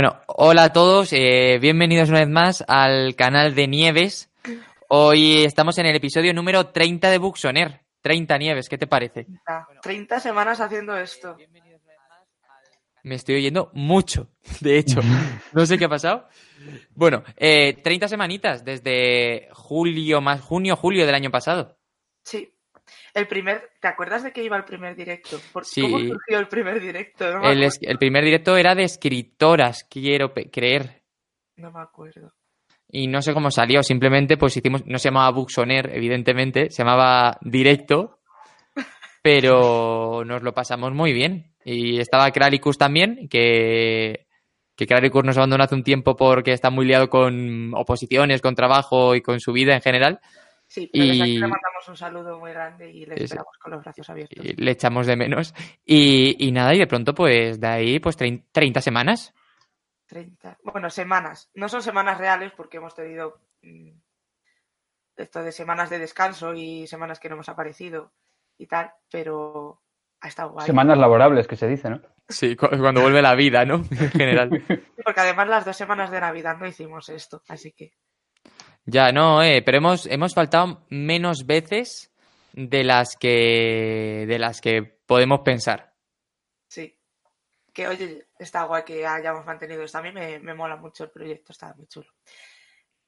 Bueno, hola a todos, eh, bienvenidos una vez más al canal de Nieves. Hoy estamos en el episodio número 30 de Buxoner. 30 Nieves, ¿qué te parece? 30 semanas haciendo esto. Me estoy oyendo mucho, de hecho. No sé qué ha pasado. Bueno, eh, 30 semanitas desde julio, más junio, julio del año pasado. Sí. El primer, ¿te acuerdas de que iba el primer directo? ¿Por- Sí. ¿Cómo surgió el primer directo? No El, el primer directo era de escritoras, quiero creer. No me acuerdo. Y no sé cómo salió, simplemente pues hicimos, no se llamaba Buxoner, evidentemente, se llamaba Directo, pero nos lo pasamos muy bien. Y estaba Kralicus también, que, que Kralicus nos abandonó hace un tiempo porque está muy liado con oposiciones, con trabajo y con su vida en general. Sí, pero desde aquí Y- le mandamos un saludo muy grande y le esperamos con los brazos abiertos. y le echamos de menos. Y, y nada, y de pronto pues de ahí pues trein- 30 semanas. 30. Bueno, semanas. No son semanas reales porque hemos tenido mm, esto de semanas de descanso y semanas que no hemos aparecido y tal, pero ha estado guay. Semanas laborables, que se dice, ¿no? Sí, cu- cuando vuelve la vida, ¿no? En general. Porque además las dos semanas de Navidad no hicimos esto, así que Ya, no, eh, pero hemos, hemos faltado menos veces de las que de las que podemos pensar. sí. Que oye, está guay que hayamos mantenido esto. A mí me, mola mucho el proyecto, está muy chulo.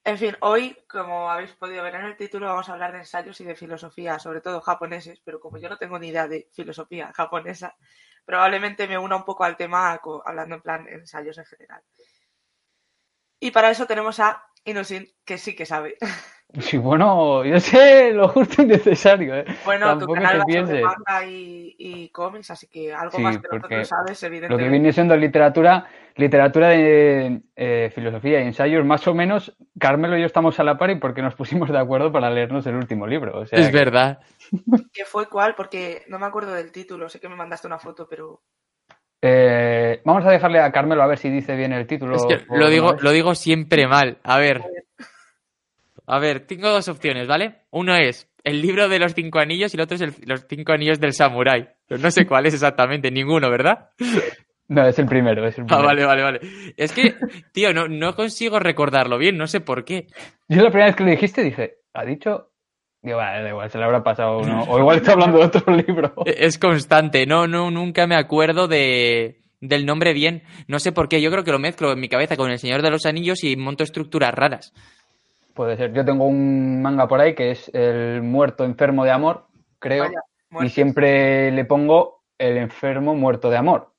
En fin, hoy, como habéis podido ver en el título, vamos a hablar de ensayos y de filosofía, sobre todo japoneses, pero como yo no tengo ni idea de filosofía japonesa, probablemente me una un poco al tema hablando en plan ensayos en general. Y para eso tenemos a Inusin, que sí que sabe. Sí, bueno, yo sé lo justo y necesario, ¿eh? Bueno, Tampoco tu canal te manga y, y cómics, así que algo Sí, más que nosotros sabes, Lo que evidentemente. viene siendo literatura, literatura de eh, filosofía y ensayos, más o menos, Carmelo y yo estamos a la par y porque nos pusimos de acuerdo para leernos el último libro. O sea, es que- verdad. ¿Qué fue cuál? Porque no me acuerdo del título, sé que me mandaste una foto, pero Eh, vamos a dejarle a Carmelo a ver si dice bien el título. Es que o lo digo, lo digo siempre mal. A ver. A ver, tengo dos opciones, ¿vale? Uno es el libro de los cinco anillos y el otro es el- los cinco anillos del samurái. No sé cuál es exactamente, ninguno, ¿verdad? No, es el primero, es el Ah, primero. vale, vale, vale. Es que, tío, no, no consigo recordarlo bien, no sé por qué. Yo la primera vez que lo dijiste dije, ¿ha dicho? Digo, vale, da igual, se le habrá pasado uno. O igual está hablando de otro libro. E- Es constante, no, no, nunca me acuerdo de, del nombre bien. No sé por qué, yo creo que lo mezclo en mi cabeza con El Señor de los Anillos y monto estructuras raras. Puede ser. Yo tengo un manga por ahí que es El muerto enfermo de amor, creo. vaya, y siempre le pongo El enfermo muerto de amor.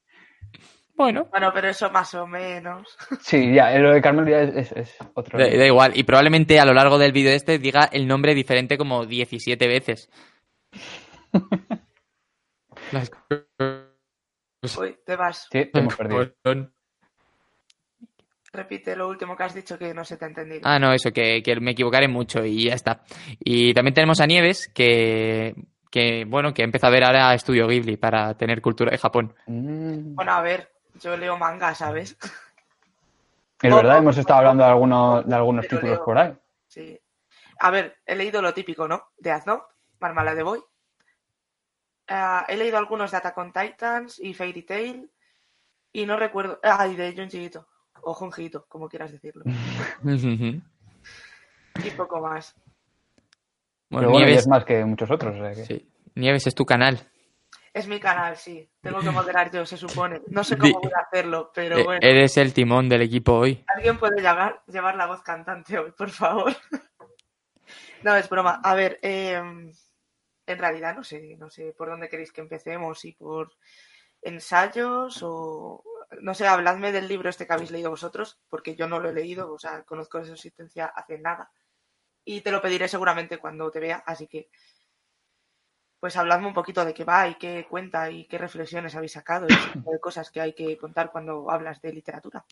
Bueno, Bueno, pero eso más o menos. Sí, ya, lo de Carmelo ya es, es- es otro. da, da igual. Y probablemente a lo largo del vídeo este diga el nombre diferente como 17 veces. Las Uy, te vas. Sí, te hemos perdido. Repite lo último que has dicho que no se te ha entendido. Ah, no, eso, que, que me equivocaré mucho y ya está. Y también tenemos a Nieves, que, que bueno, que empieza a ver ahora Estudio Ghibli para tener cultura de Japón. Mm. Bueno, a ver, yo leo manga, ¿sabes? Es verdad, hemos estado hablando de algunos, de algunos Pero títulos leo. por ahí. Sí. A ver, he leído lo típico, ¿no? De Azno, Marmalade de Boy. Ah, he leído algunos de Attack on Titans y Fairy Tail. Y no recuerdo. Ah, y de Junji Ito. O Junji Ito, como quieras decirlo. Y poco más. bueno, Pero bueno, y Nieves, es más que muchos otros. o sea que- sí. Nieves es tu canal. Es mi canal, sí. Tengo que moderar yo, se supone. No sé cómo voy a hacerlo, pero Eh, bueno. Eres el timón del equipo hoy. ¿Alguien puede llevar, llevar la voz cantante hoy, por favor? no, es broma. A ver, eh, en realidad no sé, no sé por dónde queréis que empecemos, si por ensayos o no sé, habladme del libro este que habéis leído vosotros, porque yo no lo he leído, o sea, conozco de su existencia hace nada. Y te lo pediré seguramente cuando te vea, así que pues habladme un poquito de qué va y qué cuenta y qué reflexiones habéis sacado y ese tipo de cosas que hay que contar cuando hablas de literatura.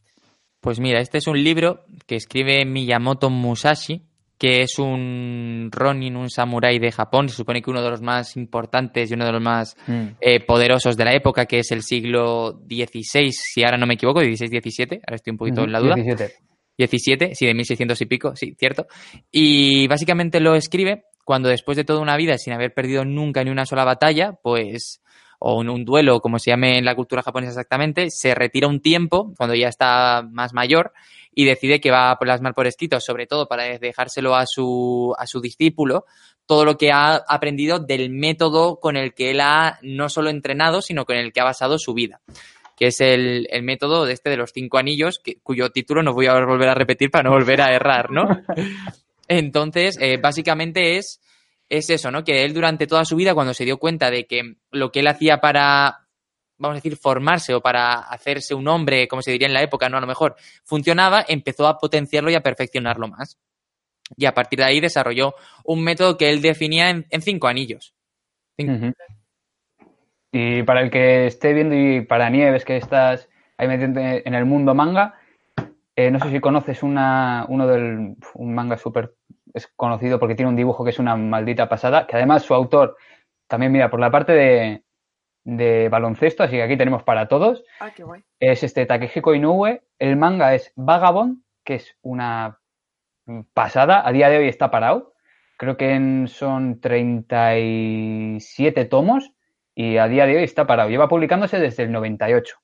Pues mira, este es un libro que escribe Miyamoto Musashi, que es un Ronin, un samurái de Japón. Se supone que uno de los más importantes y uno de los más Mm. eh, poderosos de la época, que es el siglo XVI, si ahora no me equivoco, XVI-17, ahora estoy un poquito en la duda. 17. 17, sí, de 1600 y pico, sí, cierto. Y básicamente lo escribe cuando después de toda una vida sin haber perdido nunca ni una sola batalla, pues, o un, duelo, como se llame en la cultura japonesa exactamente, se retira un tiempo, cuando ya está más mayor, y decide que va a plasmar por escrito, sobre todo para dejárselo a su, a su discípulo, todo lo que ha aprendido del método con el que él ha no solo entrenado, sino con el que ha basado su vida que es el, el método de este de los cinco anillos, cuyo título no voy a volver a repetir para no volver a errar, ¿no? Entonces, eh, básicamente es, es eso, ¿no? Que él durante toda su vida, cuando se dio cuenta de que lo que él hacía para, vamos a decir, formarse o para hacerse un hombre, como se diría en la época, ¿no? A lo mejor funcionaba, empezó a potenciarlo y a perfeccionarlo más. Y a partir de ahí desarrolló un método que él definía en, cinco anillos. Y para el que esté viendo y para Nieves, que estás ahí metiendo en el mundo manga, eh, no sé si conoces una, uno del un manga súper es conocido porque tiene un dibujo que es una maldita pasada, que además su autor también mira por la parte de, de baloncesto, así que aquí tenemos para todos, Ah, qué guay. es este Takehiko Inoue, el manga es Vagabond, que es una pasada, a día de hoy está parado, creo que en- son 37 tomos y a día de hoy está parado, lleva publicándose desde el 98.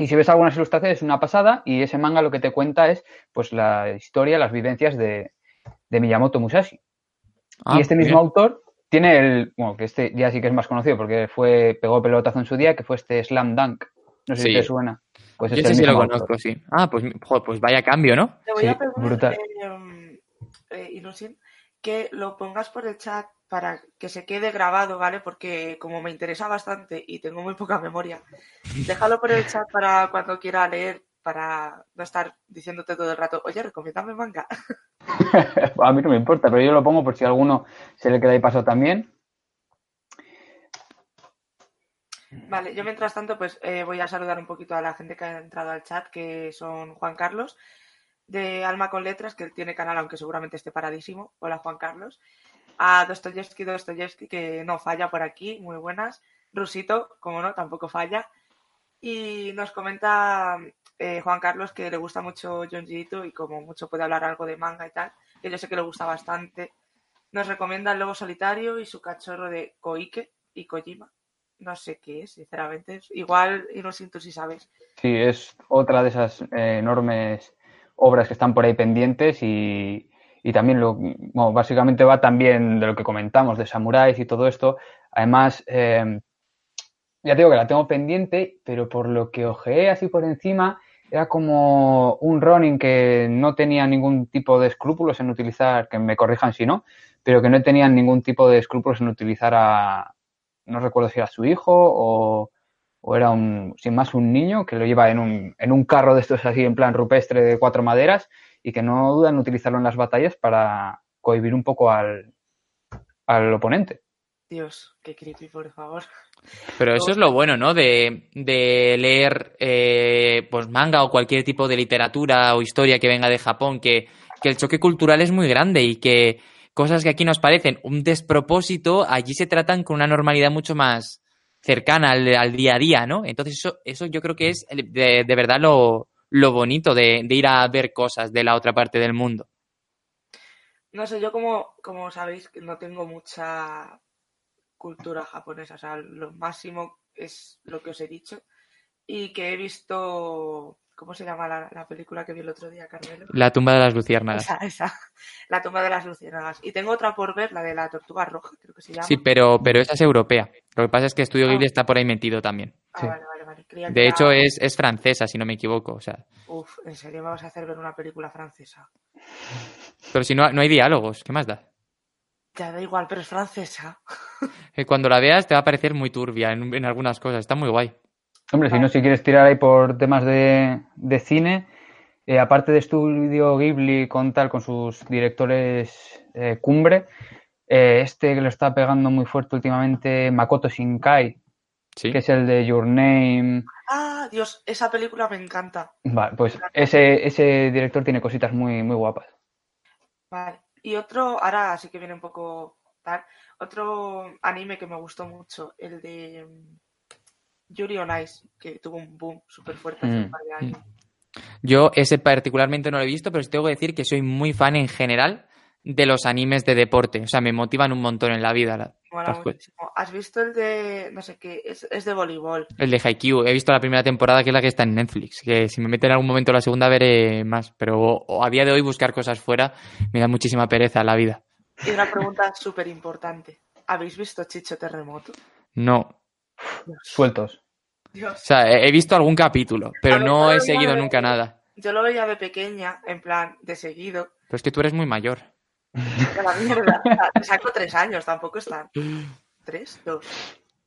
Y si ves algunas ilustraciones es una pasada y ese manga lo que te cuenta es pues la historia, las vivencias de, de Miyamoto Musashi. Ah, y este mismo bien. autor tiene el, bueno, que este ya sí que es más conocido porque fue, pegó pelotazo en su día, que fue este Slam Dunk. No sé Sí. si te suena. Pues Yo es ese el sí lo mismo conozco, autor. sí. Ah, pues, joder, pues vaya cambio, ¿no? Te voy Sí, a pedir, brutal. eh, eh, Inusin, que lo pongas por el chat para que se quede grabado, ¿vale? Porque como me interesa bastante y tengo muy poca memoria, déjalo por el chat para cuando quiera leer, para no estar diciéndote todo el rato, oye, recomiéndame manga. a mí no me importa, pero yo lo pongo por si a alguno se le queda ahí paso también. Vale, yo mientras tanto, pues eh, voy a saludar un poquito a la gente que ha entrado al chat, que son Juan Carlos, de Alma con Letras, que él tiene canal, aunque seguramente esté paradísimo. Hola, Juan Carlos. A Dostoyevsky, Dostoyevsky, que no falla por aquí, muy buenas. Rusito, como no, tampoco falla. Y nos comenta eh, Juan Carlos que le gusta mucho Ito y como mucho puede hablar algo de manga y tal, que yo sé que le gusta bastante. Nos recomienda El Lobo Solitario y su cachorro de Koike y Kojima. No sé qué es, sinceramente. Igual, y no siento si sabes. Sí, es otra de esas eh, enormes obras que están por ahí pendientes y, y también lo, básicamente va también de lo que comentamos, de samuráis y todo esto. Además, eh, ya digo que la tengo pendiente, pero por lo que ojeé así por encima, era como un Ronin que no tenía ningún tipo de escrúpulos en utilizar, que me corrijan si no, pero que no tenían ningún tipo de escrúpulos en utilizar a, no recuerdo si era su hijo o, o era un, sin más un niño que lo lleva en un, en un carro de estos así en plan rupestre de cuatro maderas y que no dudan en utilizarlo en las batallas para cohibir un poco al, al oponente. Dios, qué creepy, por favor. Pero eso es lo bueno, ¿no? De, de leer eh, pues manga o cualquier tipo de literatura o historia que venga de Japón, que, que el choque cultural es muy grande y que cosas que aquí nos parecen un despropósito, allí se tratan con una normalidad mucho más cercana al, al día a día, ¿no? Entonces eso, eso yo creo que es de, de verdad lo, lo bonito de, de ir a ver cosas de la otra parte del mundo. No sé, yo como, como sabéis que no tengo mucha cultura japonesa, o sea, lo máximo es lo que os he dicho y que he visto, ¿cómo se llama la, la película que vi el otro día, Carmelo? La tumba de las luciérnagas. Esa, esa, La tumba de las luciérnagas. Y tengo otra por ver, la de la tortuga roja, creo que se llama. Sí, pero, pero esa es europea. Lo que pasa es que Estudio Ah. Ghibli está por ahí metido también. Ah, sí. vale, vale, vale. Creía que De era- hecho, es, es francesa, si no me equivoco. O sea, Uf, ¿en serio me vas a hacer ver una película francesa? pero si no, no hay diálogos, ¿qué más da? Ya da igual, pero es francesa. Que cuando la veas te va a parecer muy turbia en, en algunas cosas. Está muy guay. Hombre, si no, si quieres tirar ahí por temas de, de cine, eh, aparte de Estudio Ghibli con tal, con sus directores eh, cumbre, Eh, este que lo está pegando muy fuerte últimamente, Makoto Shinkai, Sí. que es el de Your Name. Ah, Dios, esa película me encanta. Vale, pues ese, ese director tiene cositas muy, muy guapas. Vale. Y otro, ahora sí que viene un poco tal, otro anime que me gustó mucho, el de mm, Yuri on Ice, que tuvo un boom súper fuerte hace un Mm, par de años. Yo ese particularmente no lo he visto, pero sí tengo que decir que soy muy fan en general de los animes de deporte. O sea, me motivan un montón en la vida. la- Mola las cosas. muchísimo. ¿Has visto el de, no sé qué, es, es de voleibol? El de Haikyuu. He visto la primera temporada, que es la que está en Netflix. Que si me meten en algún momento la segunda, veré más. Pero o a día de hoy buscar cosas fuera me da muchísima pereza la vida. Y una pregunta súper importante. ¿Habéis visto Chicho Terremoto? No. Sueltos. O Dios. sea, he visto algún capítulo, pero ver, no he seguido nunca nada. Yo lo veía de pequeña, en plan, de seguido. Pero es que tú eres muy mayor. De la mierda. Te saco tres años, tampoco están. ¿Tres? Dos.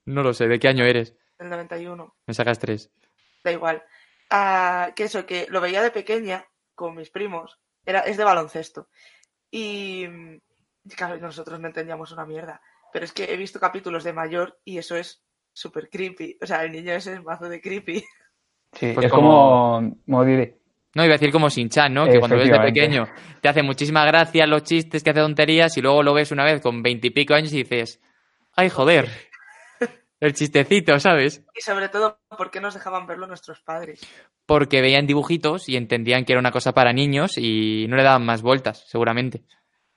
No lo sé. ¿De qué año eres? Del 91. Me sacas tres. Da igual. Ah, que eso, que lo veía de pequeña con mis primos. Era, es de baloncesto. Y claro, nosotros no entendíamos una mierda. Pero es que he visto capítulos de mayor y eso es súper creepy. O sea, el niño ese es mazo de creepy. Sí, Pues es como- como, como diré, No, iba a decir como Shin-Chan, ¿no? Que cuando ves de pequeño te hace muchísima gracia los chistes, que hace tonterías y luego lo ves una vez con veintipico años y dices, ay, joder, el chistecito, ¿sabes? Y sobre todo, ¿por qué nos dejaban verlo nuestros padres? Porque veían dibujitos y entendían que era una cosa para niños y no le daban más vueltas, seguramente.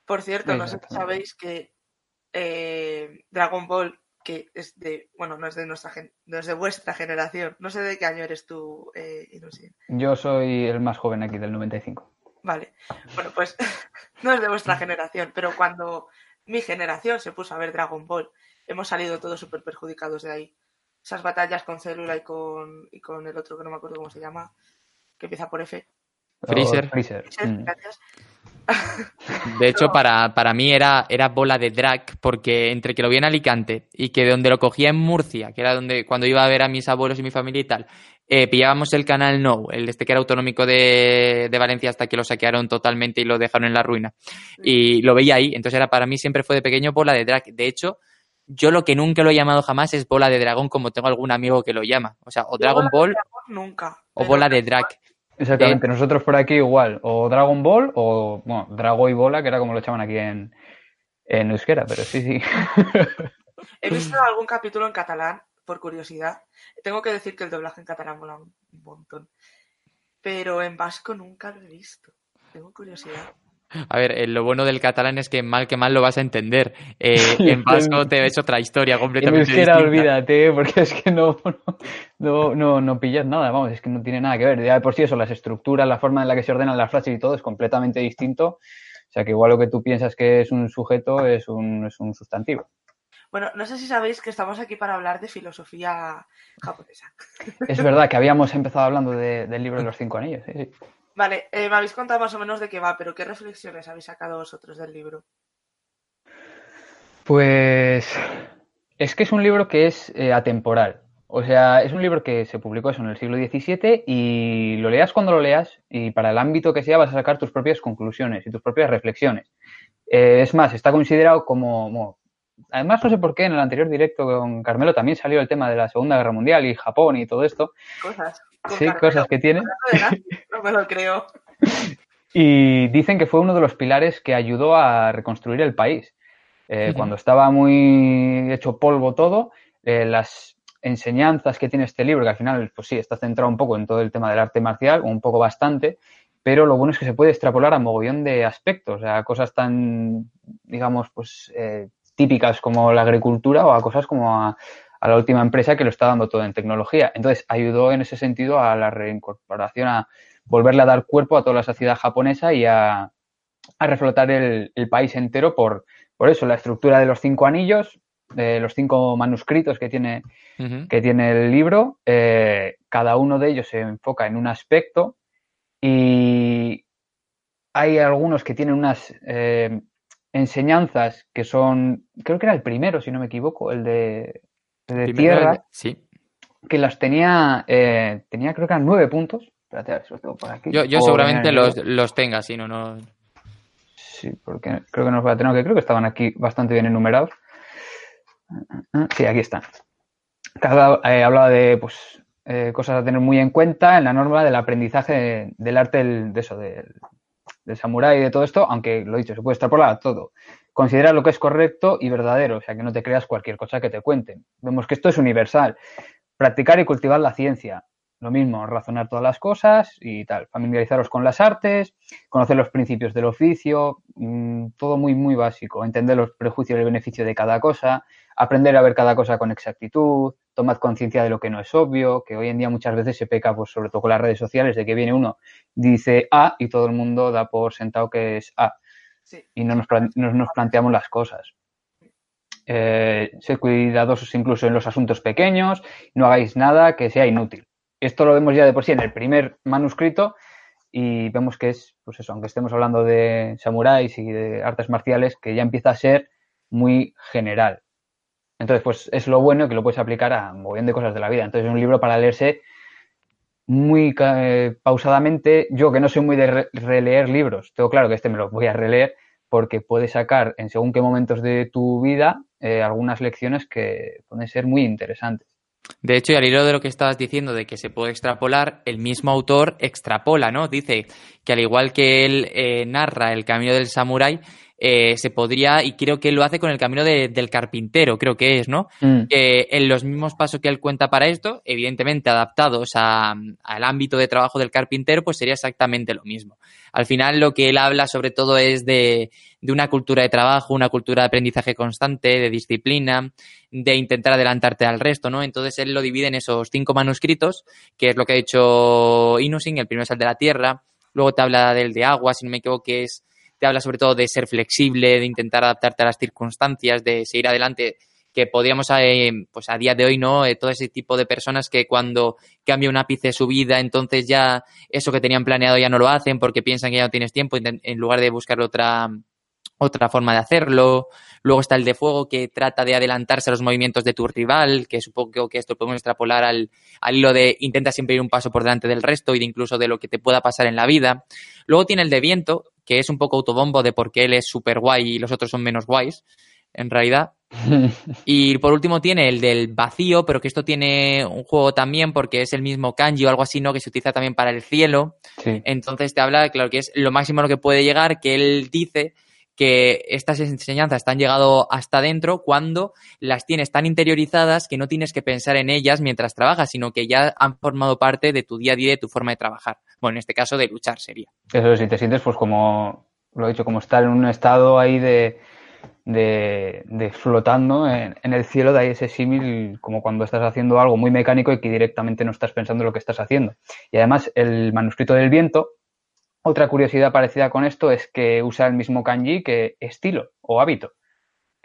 Por cierto, no sé si Exactamente. sabéis que eh, Dragon Ball, que es de, bueno, no es de nuestra gen- no es de vuestra generación. No sé de qué año eres tú, eh, Inusin. yo soy el más joven aquí del 95. Vale. Bueno, pues no es de vuestra generación, pero cuando mi generación se puso a ver Dragon Ball, hemos salido todos súper perjudicados de ahí. Esas batallas con Célula y con, y con el otro que no me acuerdo cómo se llama, que empieza por F. Freezer. Freezer. Freezer, Mm. Gracias. De hecho, para, para mí era, era bola de drag, porque entre que lo vi en Alicante y que de donde lo cogía en Murcia, que era donde cuando iba a ver a mis abuelos y mi familia y tal, eh, pillábamos el canal No, el este que era autonómico de, de Valencia hasta que lo saquearon totalmente y lo dejaron en la ruina. Y lo veía ahí, entonces era para mí siempre fue de pequeño bola de drag. De hecho, yo lo que nunca lo he llamado jamás es bola de dragón, como tengo algún amigo que lo llama. O sea, o Dragon Ball Nunca. o bola de drag. Exactamente, nosotros por aquí igual, o Dragon Ball o, bueno, Drago y Bola, que era como lo echaban aquí en, en euskera, pero sí, sí. He visto algún capítulo en catalán, por curiosidad. Tengo que decir que el doblaje en catalán mola un montón. Pero en vasco nunca lo he visto. Tengo curiosidad. A ver, eh, lo bueno del catalán es que mal que mal lo vas a entender. Eh, en vasco te ves otra historia En completamente euskera distinta. olvídate, porque es que no, no, no, no pillas nada, vamos, es que no tiene nada que ver. Ya de por sí eso, las estructuras, la forma en la que se ordenan las frases y todo es completamente distinto. O sea que igual lo que tú piensas que es un sujeto es un, es un sustantivo. Bueno, no sé si sabéis que estamos aquí para hablar de filosofía japonesa. Es verdad que habíamos empezado hablando de- del libro de los cinco anillos. sí, sí. Vale, eh, me habéis contado más o menos de qué va, pero ¿qué reflexiones habéis sacado vosotros del libro? Pues es que es un libro que es eh, atemporal. O sea, es un libro que se publicó eso en el siglo XVII y lo leas cuando lo leas y para el ámbito que sea vas a sacar tus propias conclusiones y tus propias reflexiones. Eh, es más, está considerado como... bueno, además, no sé por qué en el anterior directo con Carmelo también salió el tema de la Segunda Guerra Mundial y Japón y todo esto. Cosas. Sí, cosas que tiene. No me lo creo. Y dicen que fue uno de los pilares que ayudó a reconstruir el país. Eh. Cuando estaba muy hecho polvo todo, eh, las enseñanzas que tiene este libro, que al final, pues sí, está centrado un poco en todo el tema del arte marcial, un poco bastante, pero lo bueno es que se puede extrapolar a mogollón de aspectos, a cosas tan, digamos, pues eh, típicas como la agricultura o a cosas como a, a la última empresa que lo está dando todo en tecnología. Entonces, ayudó en ese sentido a la reincorporación, a volverle a dar cuerpo a toda la sociedad japonesa y a, a reflotar el, el país entero por, por eso, la estructura de los cinco anillos, de los cinco manuscritos que tiene, que tiene el libro, eh, cada uno de ellos se enfoca en un aspecto y hay algunos que tienen unas eh, enseñanzas que son, creo que era el primero, si no me equivoco, el de, de Primero, tierra, Sí. que las tenía, eh, tenía creo que eran nueve puntos. Espérate, a ver si los tengo por aquí. Yo, yo seguramente los, los tenga, si no, no. Sí, porque creo que nos va a tener, que creo que estaban aquí bastante bien enumerados. Sí, aquí están. Cada eh, hablaba de pues, eh, cosas a tener muy en cuenta en la norma del aprendizaje del arte del, de eso, del, del samurái y de todo esto, aunque lo he dicho, se puede extrapolar a todo. Considera lo que es correcto y verdadero, o sea, que no te creas cualquier cosa que te cuenten. Vemos que esto es universal. Practicar y cultivar la ciencia. Lo mismo, razonar todas las cosas y tal. Familiarizaros con las artes, conocer los principios del oficio, mmm, todo muy, muy básico. Entender los prejuicios y el beneficio de cada cosa, aprender a ver cada cosa con exactitud, tomad conciencia de lo que no es obvio, que hoy en día muchas veces se peca, pues sobre todo con las redes sociales, de que viene uno, dice A y todo el mundo da por sentado que es A. Y no nos, no nos, planteamos las cosas. Eh, sed cuidadosos incluso en los asuntos pequeños, no hagáis nada que sea inútil. Esto lo vemos ya de por sí en el primer manuscrito y vemos que es, pues eso, aunque estemos hablando de samuráis y de artes marciales, que ya empieza a ser muy general. Entonces, pues es lo bueno que lo puedes aplicar a un de cosas de la vida. Entonces, es un libro para leerse muy eh, pausadamente. Yo, que no soy muy de re releer libros, tengo claro que este me lo voy a releer porque puede sacar en según qué momentos de tu vida eh, algunas lecciones que pueden ser muy interesantes. De hecho, y al hilo de lo que estabas diciendo de que se puede extrapolar, el mismo autor extrapola, ¿no? Dice que al igual que él eh, narra el camino del samurái, eh, se podría, y creo que él lo hace con el camino de, del carpintero, creo que es, ¿no? Mm. Eh, en los mismos pasos que él cuenta para esto, evidentemente adaptados a, al ámbito de trabajo del carpintero, pues sería exactamente lo mismo. Al final lo que él habla sobre todo es de, de una cultura de trabajo, una cultura de aprendizaje constante, de disciplina, de intentar adelantarte al resto, ¿no? Entonces él lo divide en esos cinco manuscritos, que es lo que ha hecho Inusing, el primero es el de la tierra, luego te habla del de agua, si no me equivoco, que es habla sobre todo de ser flexible, de intentar adaptarte a las circunstancias, de seguir adelante, que podríamos, eh, pues a día de hoy, ¿no? Eh, todo ese tipo de personas que cuando cambia un ápice su vida, entonces ya eso que tenían planeado ya no lo hacen porque piensan que ya no tienes tiempo en lugar de buscar otra, otra forma de hacerlo. Luego está el de fuego que trata de adelantarse a los movimientos de tu rival, que supongo que esto podemos extrapolar al, al hilo de intenta siempre ir un paso por delante del resto y de incluso de lo que te pueda pasar en la vida. Luego tiene el de viento, que es un poco autobombo de por qué él es súper guay y los otros son menos guays, en realidad. y por último tiene el del vacío, pero que esto tiene un juego también porque es el mismo kanji o algo así, ¿no? Que se utiliza también para el cielo. Sí. Entonces te habla, claro, que es lo máximo a lo que puede llegar, que él dice que estas enseñanzas están llegado hasta dentro cuando las tienes tan interiorizadas que no tienes que pensar en ellas mientras trabajas, sino que ya han formado parte de tu día a día, de tu forma de trabajar. Bueno, en este caso de luchar sería. Eso, si te sientes pues como, lo he dicho, como estar en un estado ahí de, de, de flotando en, en, el cielo, de ahí ese símil como cuando estás haciendo algo muy mecánico y que directamente no estás pensando en lo que estás haciendo. Y además el manuscrito del viento otra curiosidad parecida con esto es que usa el mismo kanji que estilo o hábito.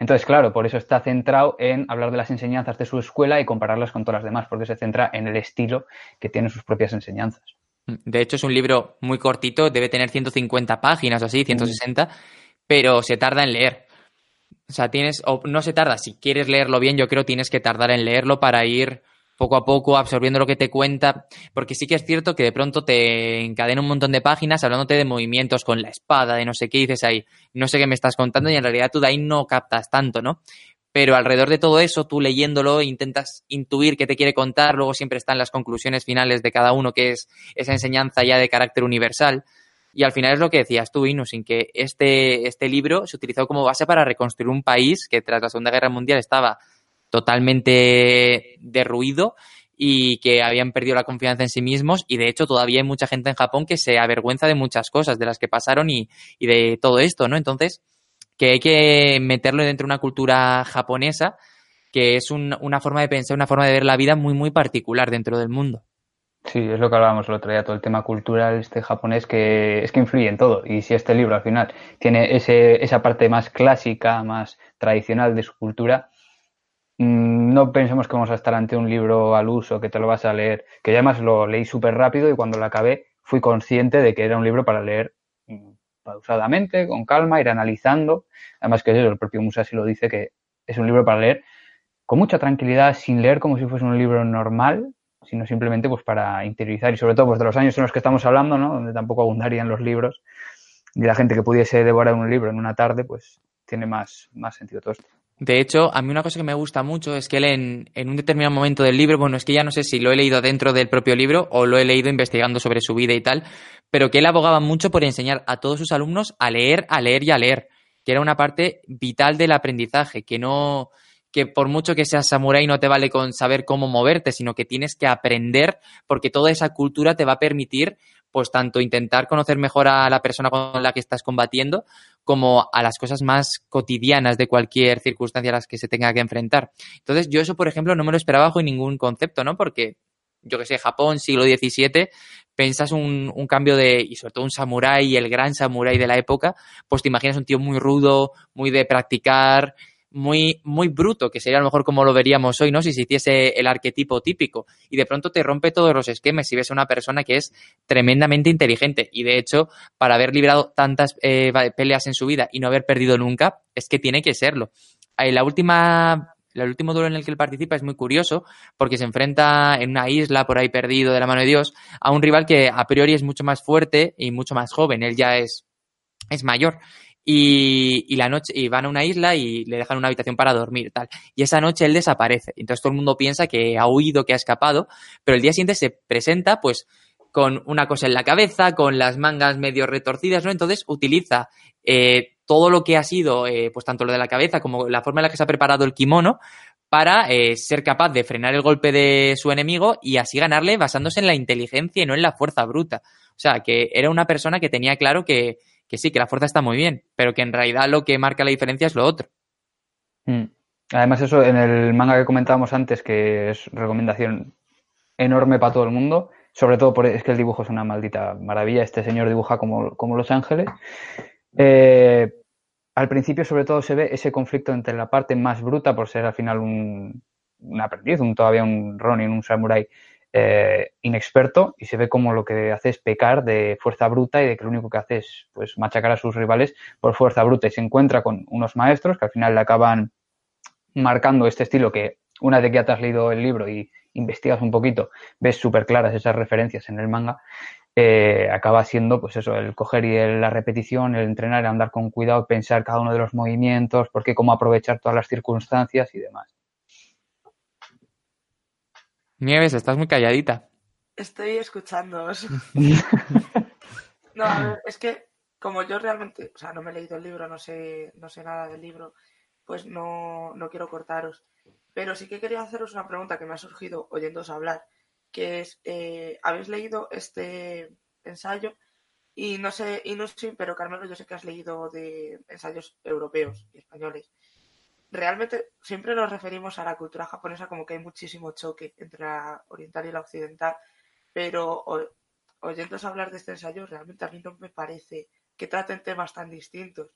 Entonces, claro, por eso está centrado en hablar de las enseñanzas de su escuela y compararlas con todas las demás, porque se centra en el estilo que tiene sus propias enseñanzas. De hecho, es un libro muy cortito, debe tener 150 páginas o así, 160, mm. pero se tarda en leer. O sea, tienes, o no se tarda, si quieres leerlo bien, yo creo tienes que tardar en leerlo para ir poco a poco absorbiendo lo que te cuenta, porque sí que es cierto que de pronto te encadena un montón de páginas hablándote de movimientos con la espada, de no sé qué, dices ahí, no sé qué me estás contando y en realidad tú de ahí no captas tanto, ¿no? Pero alrededor de todo eso, tú leyéndolo, intentas intuir qué te quiere contar, luego siempre están las conclusiones finales de cada uno, que es esa enseñanza ya de carácter universal. Y al final es lo que decías tú, Inu, sin que este, este libro se utilizó como base para reconstruir un país que tras la Segunda Guerra Mundial estaba totalmente derruido y que habían perdido la confianza en sí mismos y de hecho todavía hay mucha gente en Japón que se avergüenza de muchas cosas de las que pasaron y, y de todo esto, ¿no? Entonces, que hay que meterlo dentro de una cultura japonesa que es un, una forma de pensar, una forma de ver la vida muy, muy particular dentro del mundo. Sí, es lo que hablábamos el otro día, todo el tema cultural este japonés que es que influye en todo. Y si este libro al final tiene ese, esa parte más clásica, más tradicional de su cultura, no pensemos que vamos a estar ante un libro al uso, que te lo vas a leer, que además lo leí súper rápido y cuando lo acabé fui consciente de que era un libro para leer mm, pausadamente, con calma, ir analizando. Además que eso, el propio Musashi lo dice, que es un libro para leer con mucha tranquilidad, sin leer como si fuese un libro normal, sino simplemente pues para interiorizar y sobre todo pues de los años en los que estamos hablando, ¿no? donde tampoco abundarían los libros, y la gente que pudiese devorar un libro en una tarde, pues tiene más, más sentido todo esto. De hecho, a mí una cosa que me gusta mucho es que él en, un determinado momento del libro, bueno, es que ya no sé si lo he leído dentro del propio libro o lo he leído investigando sobre su vida y tal, pero que él abogaba mucho por enseñar a todos sus alumnos a leer, a leer y a leer, que era una parte vital del aprendizaje, que no, que por mucho que seas samurái no te vale con saber cómo moverte, sino que tienes que aprender porque toda esa cultura te va a permitir pues tanto intentar conocer mejor a la persona con la que estás combatiendo como a las cosas más cotidianas de cualquier circunstancia a las que se tenga que enfrentar. Entonces, yo eso, por ejemplo, no me lo esperaba bajo ningún concepto, ¿no? Porque, yo que sé, Japón, siglo XVII, pensas un, un, cambio de, y sobre todo un samurái, el gran samurái de la época, pues te imaginas un tío muy rudo, muy de practicar, muy, muy bruto, que sería a lo mejor como lo veríamos hoy, ¿no? Si se hiciese el arquetipo típico. Y de pronto te rompe todos los esquemas y ves a una persona que es tremendamente inteligente. Y de hecho, para haber librado tantas eh, peleas en su vida y no haber perdido nunca, es que tiene que serlo. La última, el último duelo en el que él participa es muy curioso porque se enfrenta en una isla por ahí perdido de la mano de Dios a un rival que a priori es mucho más fuerte y mucho más joven. Él ya es, es mayor. Y, y, la noche, y van a una isla y le dejan una habitación para dormir, tal. Y esa noche él desaparece. Entonces todo el mundo piensa que ha huido, que ha escapado, pero el día siguiente se presenta, pues, con una cosa en la cabeza, con las mangas medio retorcidas, ¿no? Entonces utiliza eh, todo lo que ha sido, eh, pues tanto lo de la cabeza como la forma en la que se ha preparado el kimono para eh, ser capaz de frenar el golpe de su enemigo y así ganarle basándose en la inteligencia y no en la fuerza bruta. O sea, que era una persona que tenía claro que, que sí, que la fuerza está muy bien, pero que en realidad lo que marca la diferencia es lo otro. Mm. Además, eso en el manga que comentábamos antes, que es recomendación enorme para todo el mundo, sobre todo porque es que el dibujo es una maldita maravilla. Este señor dibuja como, como Los Ángeles. Eh, al principio, sobre todo, se ve ese conflicto entre la parte más bruta, por ser al final un, un aprendiz, un, todavía un Ronin, un samurái, eh, inexperto y se ve como lo que hace es pecar de fuerza bruta y de que lo único que hace es pues machacar a sus rivales por fuerza bruta y se encuentra con unos maestros que al final le acaban marcando este estilo que una vez que ya te has leído el libro y investigas un poquito, ves súper claras esas referencias en el manga, eh, acaba siendo pues eso, el coger y la repetición, el entrenar, el andar con cuidado, pensar cada uno de los movimientos, porque cómo aprovechar todas las circunstancias y demás. Nieves, estás muy calladita. Estoy escuchándoos. no, a ver, es que como yo realmente, o sea, no me he leído el libro, no sé, no sé nada del libro, pues no, no quiero cortaros. Pero sí que quería haceros una pregunta que me ha surgido oyéndoos hablar, que es, eh, ¿habéis leído este ensayo? Y no sé, y no sé, pero Carmelo, yo sé que has leído de ensayos europeos y españoles realmente siempre nos referimos a la cultura japonesa como que hay muchísimo choque entre la oriental y la occidental, pero oyéndoos hablar de este ensayo, realmente a mí no me parece que traten temas tan distintos.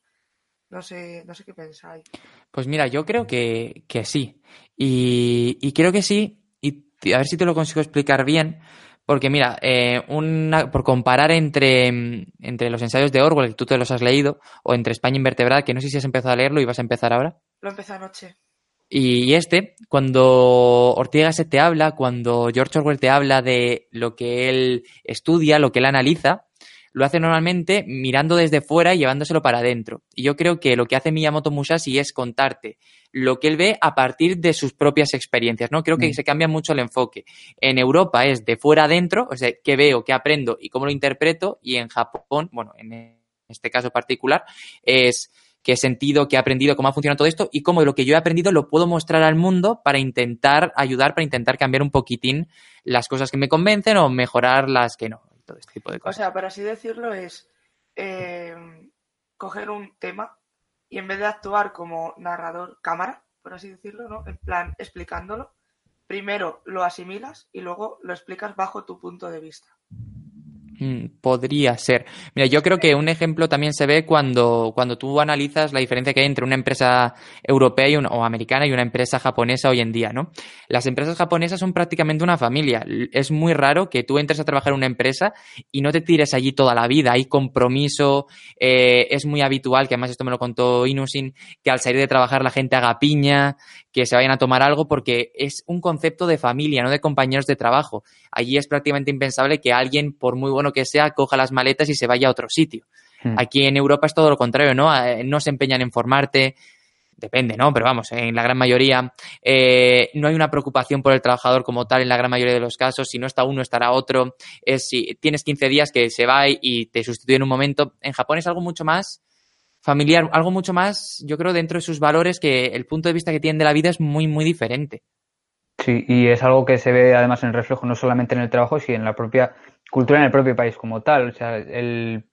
No sé, no sé qué pensáis. Pues mira, yo creo que, que sí. Y, y, creo que sí, y a ver si te lo consigo explicar bien. Porque mira, eh, una, por comparar entre, entre los ensayos de Orwell, que tú te los has leído, o entre España invertebrada, que no sé si has empezado a leerlo y vas a empezar ahora. Lo empecé anoche. Y este, cuando Ortega se te habla, cuando George Orwell te habla de lo que él estudia, lo que él analiza, lo hace normalmente mirando desde fuera y llevándoselo para adentro. Y yo creo que lo que hace Miyamoto Musashi es contarte lo que él ve a partir de sus propias experiencias, ¿no? Creo que mm. se cambia mucho el enfoque. En Europa es de fuera adentro, o sea, qué veo, qué aprendo y cómo lo interpreto, y en Japón, bueno, en este caso particular, es qué he sentido, qué he aprendido, cómo ha funcionado todo esto y cómo lo que yo he aprendido lo puedo mostrar al mundo para intentar ayudar, para intentar cambiar un poquitín las cosas que me convencen o mejorar las que no. Todo este tipo de cosas. O sea, para así decirlo, es eh, coger un tema y en vez de actuar como narrador cámara, por así decirlo, ¿no? En plan, explicándolo, primero lo asimilas y luego lo explicas bajo tu punto de vista. Mm, podría ser. Mira, yo creo que un ejemplo también se ve cuando, cuando tú analizas la diferencia que hay entre una empresa europea y o americana y una empresa japonesa hoy en día, ¿no? Las empresas japonesas son prácticamente una familia. Es muy raro que tú entres a trabajar en una empresa y no te tires allí toda la vida. Hay compromiso, eh, es muy habitual, que además esto me lo contó Inusin, que al salir de trabajar la gente haga piña, que se vayan a tomar algo, porque es un concepto de familia, no de compañeros de trabajo. Allí es prácticamente impensable que alguien, por muy bueno que sea, coja las maletas y se vaya a otro sitio. Hmm. Aquí en Europa es todo lo contrario, ¿no? Eh, No se empeñan en formarte, depende, ¿no? Pero vamos, en la gran mayoría eh, no hay una preocupación por el trabajador como tal en la gran mayoría de los casos. Si no está uno, estará otro. Es si tienes 15 días que se va y- y te sustituye en un momento. En Japón es algo mucho más familiar, algo mucho más, yo creo, dentro de sus valores, que el punto de vista que tienen de la vida es muy, muy diferente. Sí, y es algo que se ve además en reflejo no solamente en el trabajo, sino en la propia cultura, en el propio país como tal. O sea, el,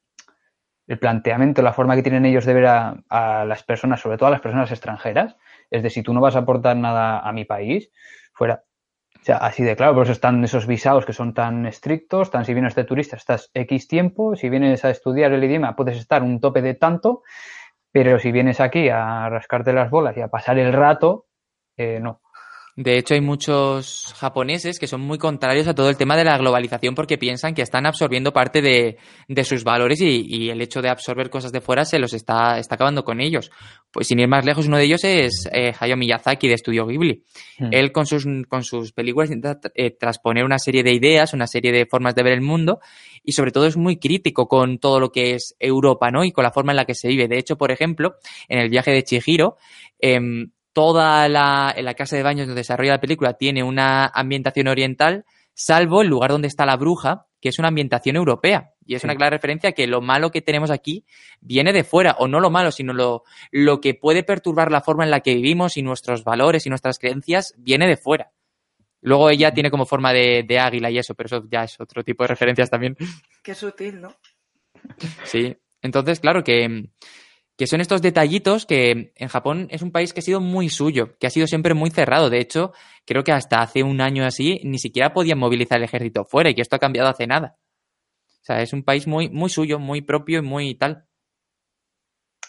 el planteamiento, la forma que tienen ellos de ver a las personas, sobre todo a las personas extranjeras, es de si tú no vas a aportar nada a mi país, fuera. O sea, así de claro, por eso están esos visados que son tan estrictos, tan si vienes de turista estás X tiempo, si vienes a estudiar el idioma puedes estar un tope de tanto, pero si vienes aquí a rascarte las bolas y a pasar el rato, eh, no. De hecho, hay muchos japoneses que son muy contrarios a todo el tema de la globalización porque piensan que están absorbiendo parte de, de sus valores y, y el hecho de absorber cosas de fuera se los está, está acabando con ellos. Pues sin ir más lejos, uno de ellos es eh, Hayao Miyazaki de Estudio Ghibli. Hmm. Él con sus, con sus películas intenta eh, transponer una serie de ideas, una serie de formas de ver el mundo y sobre todo es muy crítico con todo lo que es Europa, ¿no? Y con la forma en la que se vive. De hecho, por ejemplo, en el viaje de Chihiro, em, toda la, en la casa de baños donde se desarrolla la película tiene una ambientación oriental, salvo el lugar donde está la bruja, que es una ambientación europea. Y es Sí. una clara referencia a que lo malo que tenemos aquí viene de fuera, o no lo malo, sino lo, lo que puede perturbar la forma en la que vivimos y nuestros valores y nuestras creencias viene de fuera. Luego ella tiene como forma de, de águila y eso, pero eso ya es otro tipo de referencias también. Qué sutil, ¿no? Sí. Entonces, claro que, que son estos detallitos que en Japón es un país que ha sido muy suyo, que ha sido siempre muy cerrado. De hecho, creo que hasta hace un año así ni siquiera podían movilizar el ejército fuera y que esto ha cambiado hace nada. O sea, es un país muy, muy suyo, muy propio y muy tal.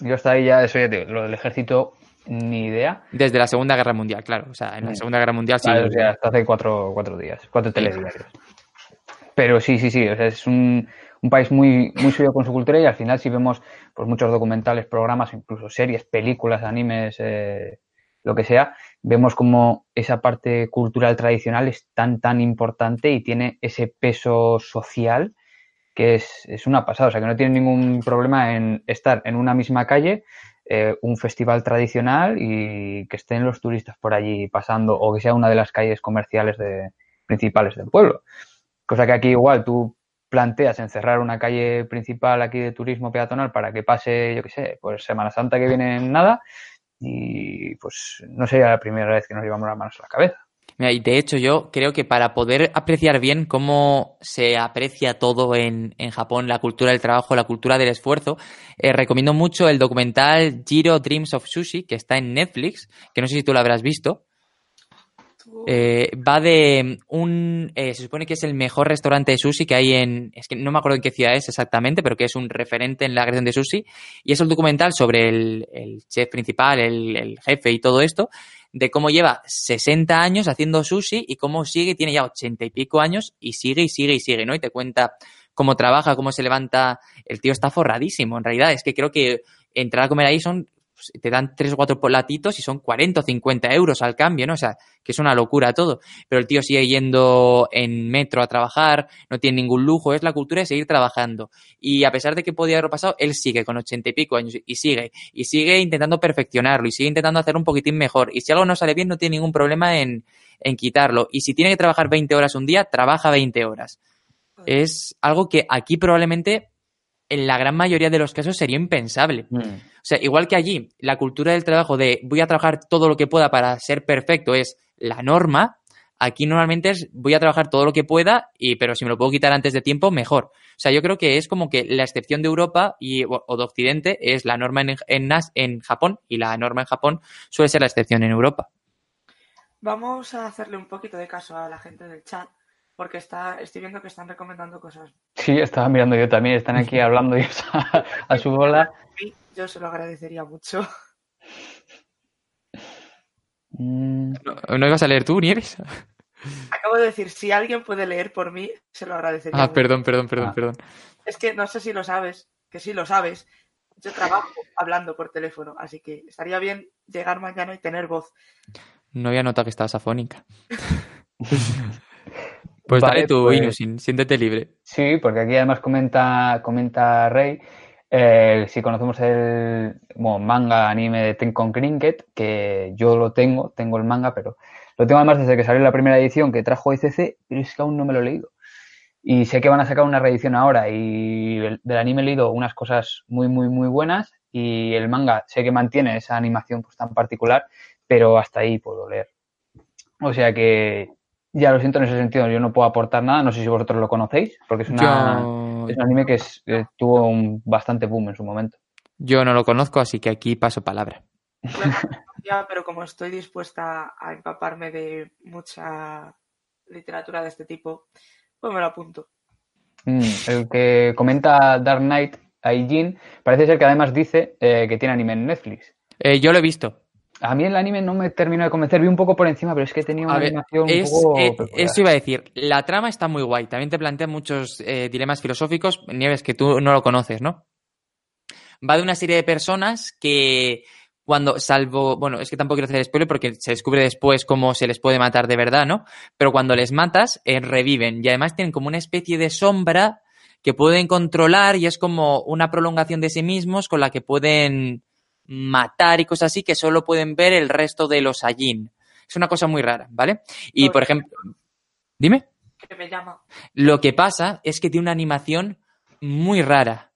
Yo hasta ahí ya, eso ya te digo, lo del ejército, ni idea. Desde la Segunda Guerra Mundial, claro. O sea, en la Mm. Segunda Guerra Mundial sí. O sea, hasta hace cuatro, cuatro días, cuatro telediarios. Pero sí, sí, sí, o sea, es un, un país muy, muy suyo con su cultura y al final si vemos pues, muchos documentales, programas, incluso series, películas, animes, eh, lo que sea, vemos como esa parte cultural tradicional es tan, tan importante y tiene ese peso social que es, es una pasada, o sea, que no tiene ningún problema en estar en una misma calle, eh, un festival tradicional y que estén los turistas por allí pasando o que sea una de las calles comerciales principales del pueblo. Cosa que aquí igual tú planteas encerrar una calle principal aquí de turismo peatonal para que pase, yo qué sé, pues Semana Santa que viene en nada y pues no sería la primera vez que nos llevamos las manos a la cabeza. Mira, y de hecho yo creo que para poder apreciar bien cómo se aprecia todo en, en Japón, la cultura del trabajo, la cultura del esfuerzo, eh, recomiendo mucho el documental Jiro Dreams of Sushi, que está en Netflix, que no sé si tú lo habrás visto. Eh, va de un, eh, se supone que es el mejor restaurante de sushi que hay en, es que no me acuerdo en qué ciudad es exactamente, pero que es un referente en la creación de sushi. Y es un documental sobre el, el chef principal, el, el jefe y todo esto, de cómo lleva 60 años haciendo sushi y cómo sigue, tiene ya 80 y pico años y sigue y sigue y sigue, ¿no? Y te cuenta cómo trabaja, cómo se levanta. El tío está forradísimo, en realidad. Es que creo que entrar a comer ahí son pues, te dan tres o cuatro platitos y son 40 o 50 euros al cambio, ¿no? O sea, que es una locura todo. Pero el tío sigue yendo en metro a trabajar, no tiene ningún lujo, es la cultura de seguir trabajando. Y a pesar de que podía haber pasado, él sigue con 80 y pico años y sigue. Y sigue intentando perfeccionarlo y sigue intentando hacer un poquitín mejor. Y si algo no sale bien, no tiene ningún problema en, en quitarlo. Y si tiene que trabajar 20 horas un día, trabaja 20 horas. Es algo que aquí probablemente en la gran mayoría de los casos sería impensable. Mm. O sea, igual que allí, la cultura del trabajo de voy a trabajar todo lo que pueda para ser perfecto es la norma, aquí normalmente es voy a trabajar todo lo que pueda, y, pero si me lo puedo quitar antes de tiempo, mejor. O sea, yo creo que es como que la excepción de Europa y, o de Occidente es la norma en, en, Nas- en Japón y la norma en Japón suele ser la excepción en Europa. Vamos a hacerle un poquito de caso a la gente del chat, porque está, estoy viendo que están recomendando cosas. Sí, estaba mirando yo también, están aquí hablando ellos a, a su bola. Y yo se lo agradecería mucho. Mm, ¿No, no ibas a leer tú, Nieves? Acabo de decir, si alguien puede leer por mí, se lo agradecería. Ah, mucho. perdón, perdón, perdón, Ah. perdón. Es que no sé si lo sabes, que sí lo sabes. Yo trabajo hablando por teléfono, así que estaría bien llegar mañana y tener voz. No había notado que estabas afónica. pues Vale, dale tú, pues- Inusin, siéntete libre. Sí, porque aquí además comenta, comenta Rey Eh, si conocemos el manga anime de Tenkon Cricket, que yo lo tengo, tengo el manga, pero lo tengo además desde que salió la primera edición que trajo ICC, pero es que aún no me lo he leído. Y sé que van a sacar una reedición ahora y del anime he leído unas cosas muy, muy, muy buenas y el manga sé que mantiene esa animación pues, tan particular, pero hasta ahí puedo leer. O sea que ya lo siento en ese sentido, yo no puedo aportar nada, no sé si vosotros lo conocéis, porque es, una, es un anime que tuvo un bastante boom en su momento. Yo no lo conozco, así que aquí paso palabra. ya, pero como estoy dispuesta a empaparme de mucha literatura de este tipo, pues me lo apunto. Mm, el que comenta Dark Knight, Aijin, parece ser que además dice eh, que tiene anime en Netflix. Eh, yo lo he visto. A mí el anime no me terminó de convencer, vi un poco por encima, pero es que tenía una animación un poco... Eh, eso iba a decir, la trama está muy guay, también te plantea muchos dilemas filosóficos, Nieves, que tú no lo conoces, ¿no? Va de una serie de personas que cuando, salvo, bueno, es que tampoco quiero hacer spoiler porque se descubre después cómo se les puede matar de verdad, ¿no? Pero cuando les matas, eh, reviven y además tienen como una especie de sombra que pueden controlar y es como una prolongación de sí mismos con la que pueden matar y cosas así que solo pueden ver el resto de los Ajin. Es una cosa muy rara, ¿vale? Y por ejemplo, dime. ¿Qué me llama? Lo que pasa es que tiene una animación muy rara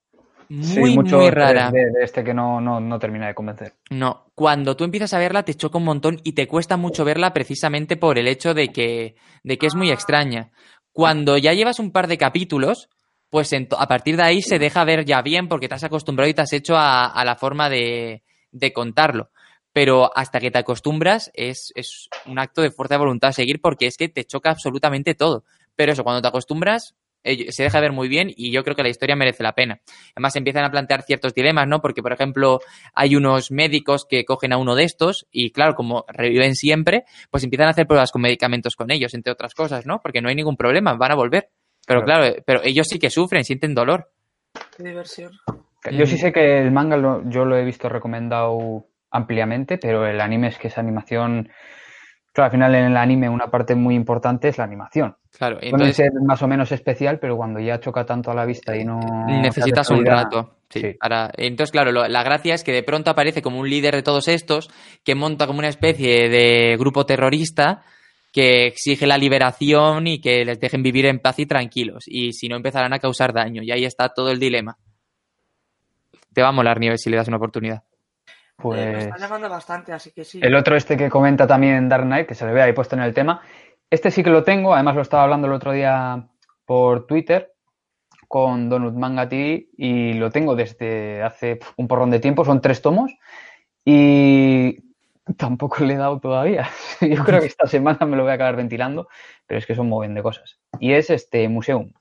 muy, muy rara. De, este que no, no, termina de convencer. No, cuando tú empiezas a verla te choca un montón y te cuesta mucho verla precisamente por el hecho de que, de que es muy extraña. Cuando ya llevas un par de capítulos, pues a partir de ahí se deja ver ya bien porque te has acostumbrado y te has hecho a, la forma de, de, contarlo. Pero hasta que te acostumbras es, es un acto de fuerza de voluntad seguir porque es que te choca absolutamente todo. Pero eso, cuando te acostumbras, se deja ver muy bien y yo creo que la historia merece la pena. Además, empiezan a plantear ciertos dilemas, ¿no? Porque, por ejemplo, hay unos médicos que cogen a uno de estos y, claro, como reviven siempre, pues empiezan a hacer pruebas con medicamentos con ellos, entre otras cosas, ¿no? Porque no hay ningún problema, van a volver. Pero claro, pero ellos sí que sufren, sienten dolor. Qué diversión. Yo sí sé que el manga yo lo he visto recomendado ampliamente, pero el anime es que esa animación al final en el anime una parte muy importante es la animación. Claro, Puede ser más o menos especial, pero cuando ya choca tanto a la vista y no... Necesitas un rato. Sí. entonces, claro, la gracia es que de pronto aparece como un líder de todos estos que monta como una especie de grupo terrorista que exige la liberación y que les dejen vivir en paz y tranquilos. Y si no, empezarán a causar daño. Y ahí está todo el dilema. Te va a molar, Nieves, si le das una oportunidad. Pues... me está llamando bastante, así que sí. El otro este que comenta también Dark Knight, que se le ve ahí puesto en el tema, este sí que lo tengo, además lo estaba hablando el otro día por Twitter con Donut Manga TV y lo tengo desde hace un porrón de tiempo, son tres tomos y tampoco le he dado todavía. Yo creo que esta semana me lo voy a acabar ventilando, pero es que son bien de cosas. Y es este Museum.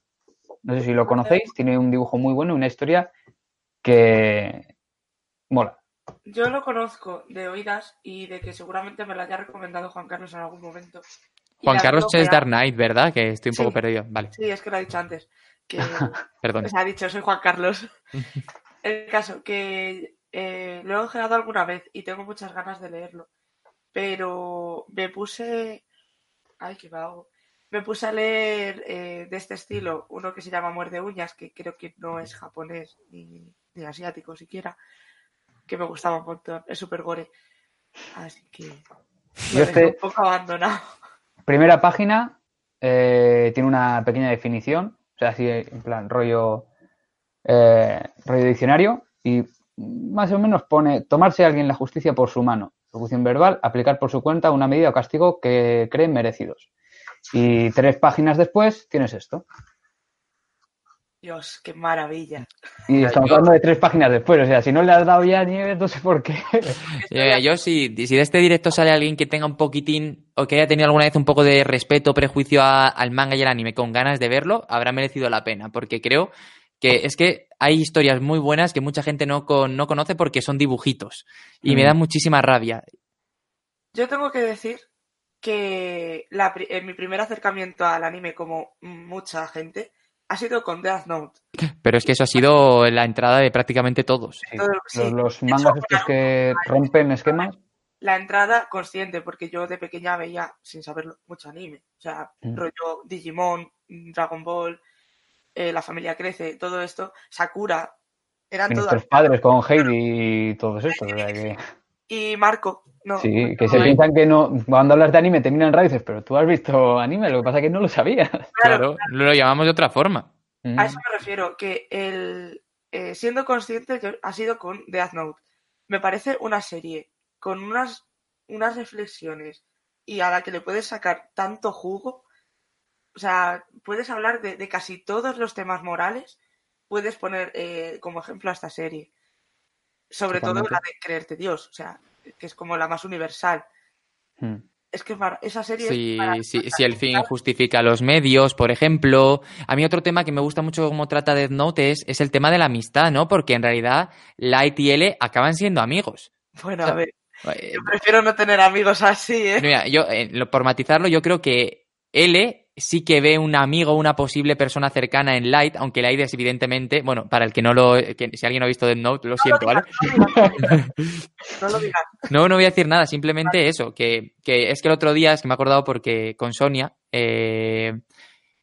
No sé si lo conocéis, tiene un dibujo muy bueno, una historia que mola. Yo lo conozco de oídas y de que seguramente me lo haya recomendado Juan Carlos en algún momento. Juan Carlos es Dark Knight, ¿verdad? Que estoy un poco perdido. Vale. Sí, es que lo ha dicho antes. Que, Perdón. Se ha dicho, soy Juan Carlos. El caso, que eh, lo he ojeado alguna vez y tengo muchas ganas de leerlo. Pero me puse. Ay, qué vago. Me puse a leer eh, de este estilo uno que se llama Muerde Uñas, que creo que no es japonés ni, ni asiático siquiera que me gustaba un montón. Es súper gore. Así que Yo este... un poco abandonado. Primera página eh, tiene una pequeña definición, o sea, así en plan rollo, rollo diccionario y más o menos pone tomarse a alguien la justicia por su mano, ejecución verbal, aplicar por su cuenta una medida o castigo que creen merecidos. Y tres páginas después tienes esto. Dios, qué maravilla. Y estamos hablando de tres páginas después, o sea, si no le has dado ya Nieves, no sé por qué. yo si, si de este directo sale alguien que tenga un poquitín o que haya tenido alguna vez un poco de respeto, prejuicio al manga y al anime con ganas de verlo, habrá merecido la pena, porque creo que es que hay historias muy buenas que mucha gente no, no conoce porque son dibujitos y me mm. da muchísima rabia. Yo tengo que decir que en mi primer acercamiento al anime, como mucha gente, ha sido con Death Note. Pero es que eso ha sido la entrada de prácticamente todos. Los, mangas estos que rompen esquemas. La entrada consciente, porque yo de pequeña veía, sin saberlo, mucho anime. O sea, mm. rollo Digimon, Dragon Ball, eh, La familia crece, todo esto. Sakura, Eran todos. nuestros padres con Heidi y todos estos. que- Y Marco, no. sí, que se piensan que no. Cuando hablas de anime te miran raro y dices, pero tú has visto anime, lo que pasa es que no lo sabías. Claro, lo llamamos de otra forma. Mm. A eso me refiero, que el eh, siendo consciente que ha sido con Death Note. Me parece una serie con unas, unas reflexiones y a la que le puedes sacar tanto jugo. O sea, puedes hablar de, de casi todos los temas morales, puedes poner eh, como ejemplo a esta serie. Sobre todo la de creerte Dios, o sea, que es como la más universal. Mm. Es que esa serie es Si, para- si, el fin justifica los medios, por ejemplo. A mí otro tema que me gusta mucho como trata Death Note es, es el tema de la amistad, ¿no? Porque en realidad Light y L acaban siendo amigos. Bueno, o sea, a ver, Eh, yo prefiero no tener amigos así, ¿eh? Mira, yo, eh, por matizarlo, yo creo que L sí que ve un amigo, una posible persona cercana en Light, aunque Light es evidentemente, bueno, para el que no lo, que, si alguien no ha visto Death Note, lo siento, ¿vale? No lo digas. No, no voy a decir nada, simplemente eso, que, que es que el otro día, es que me he acordado porque con Sonia, eh,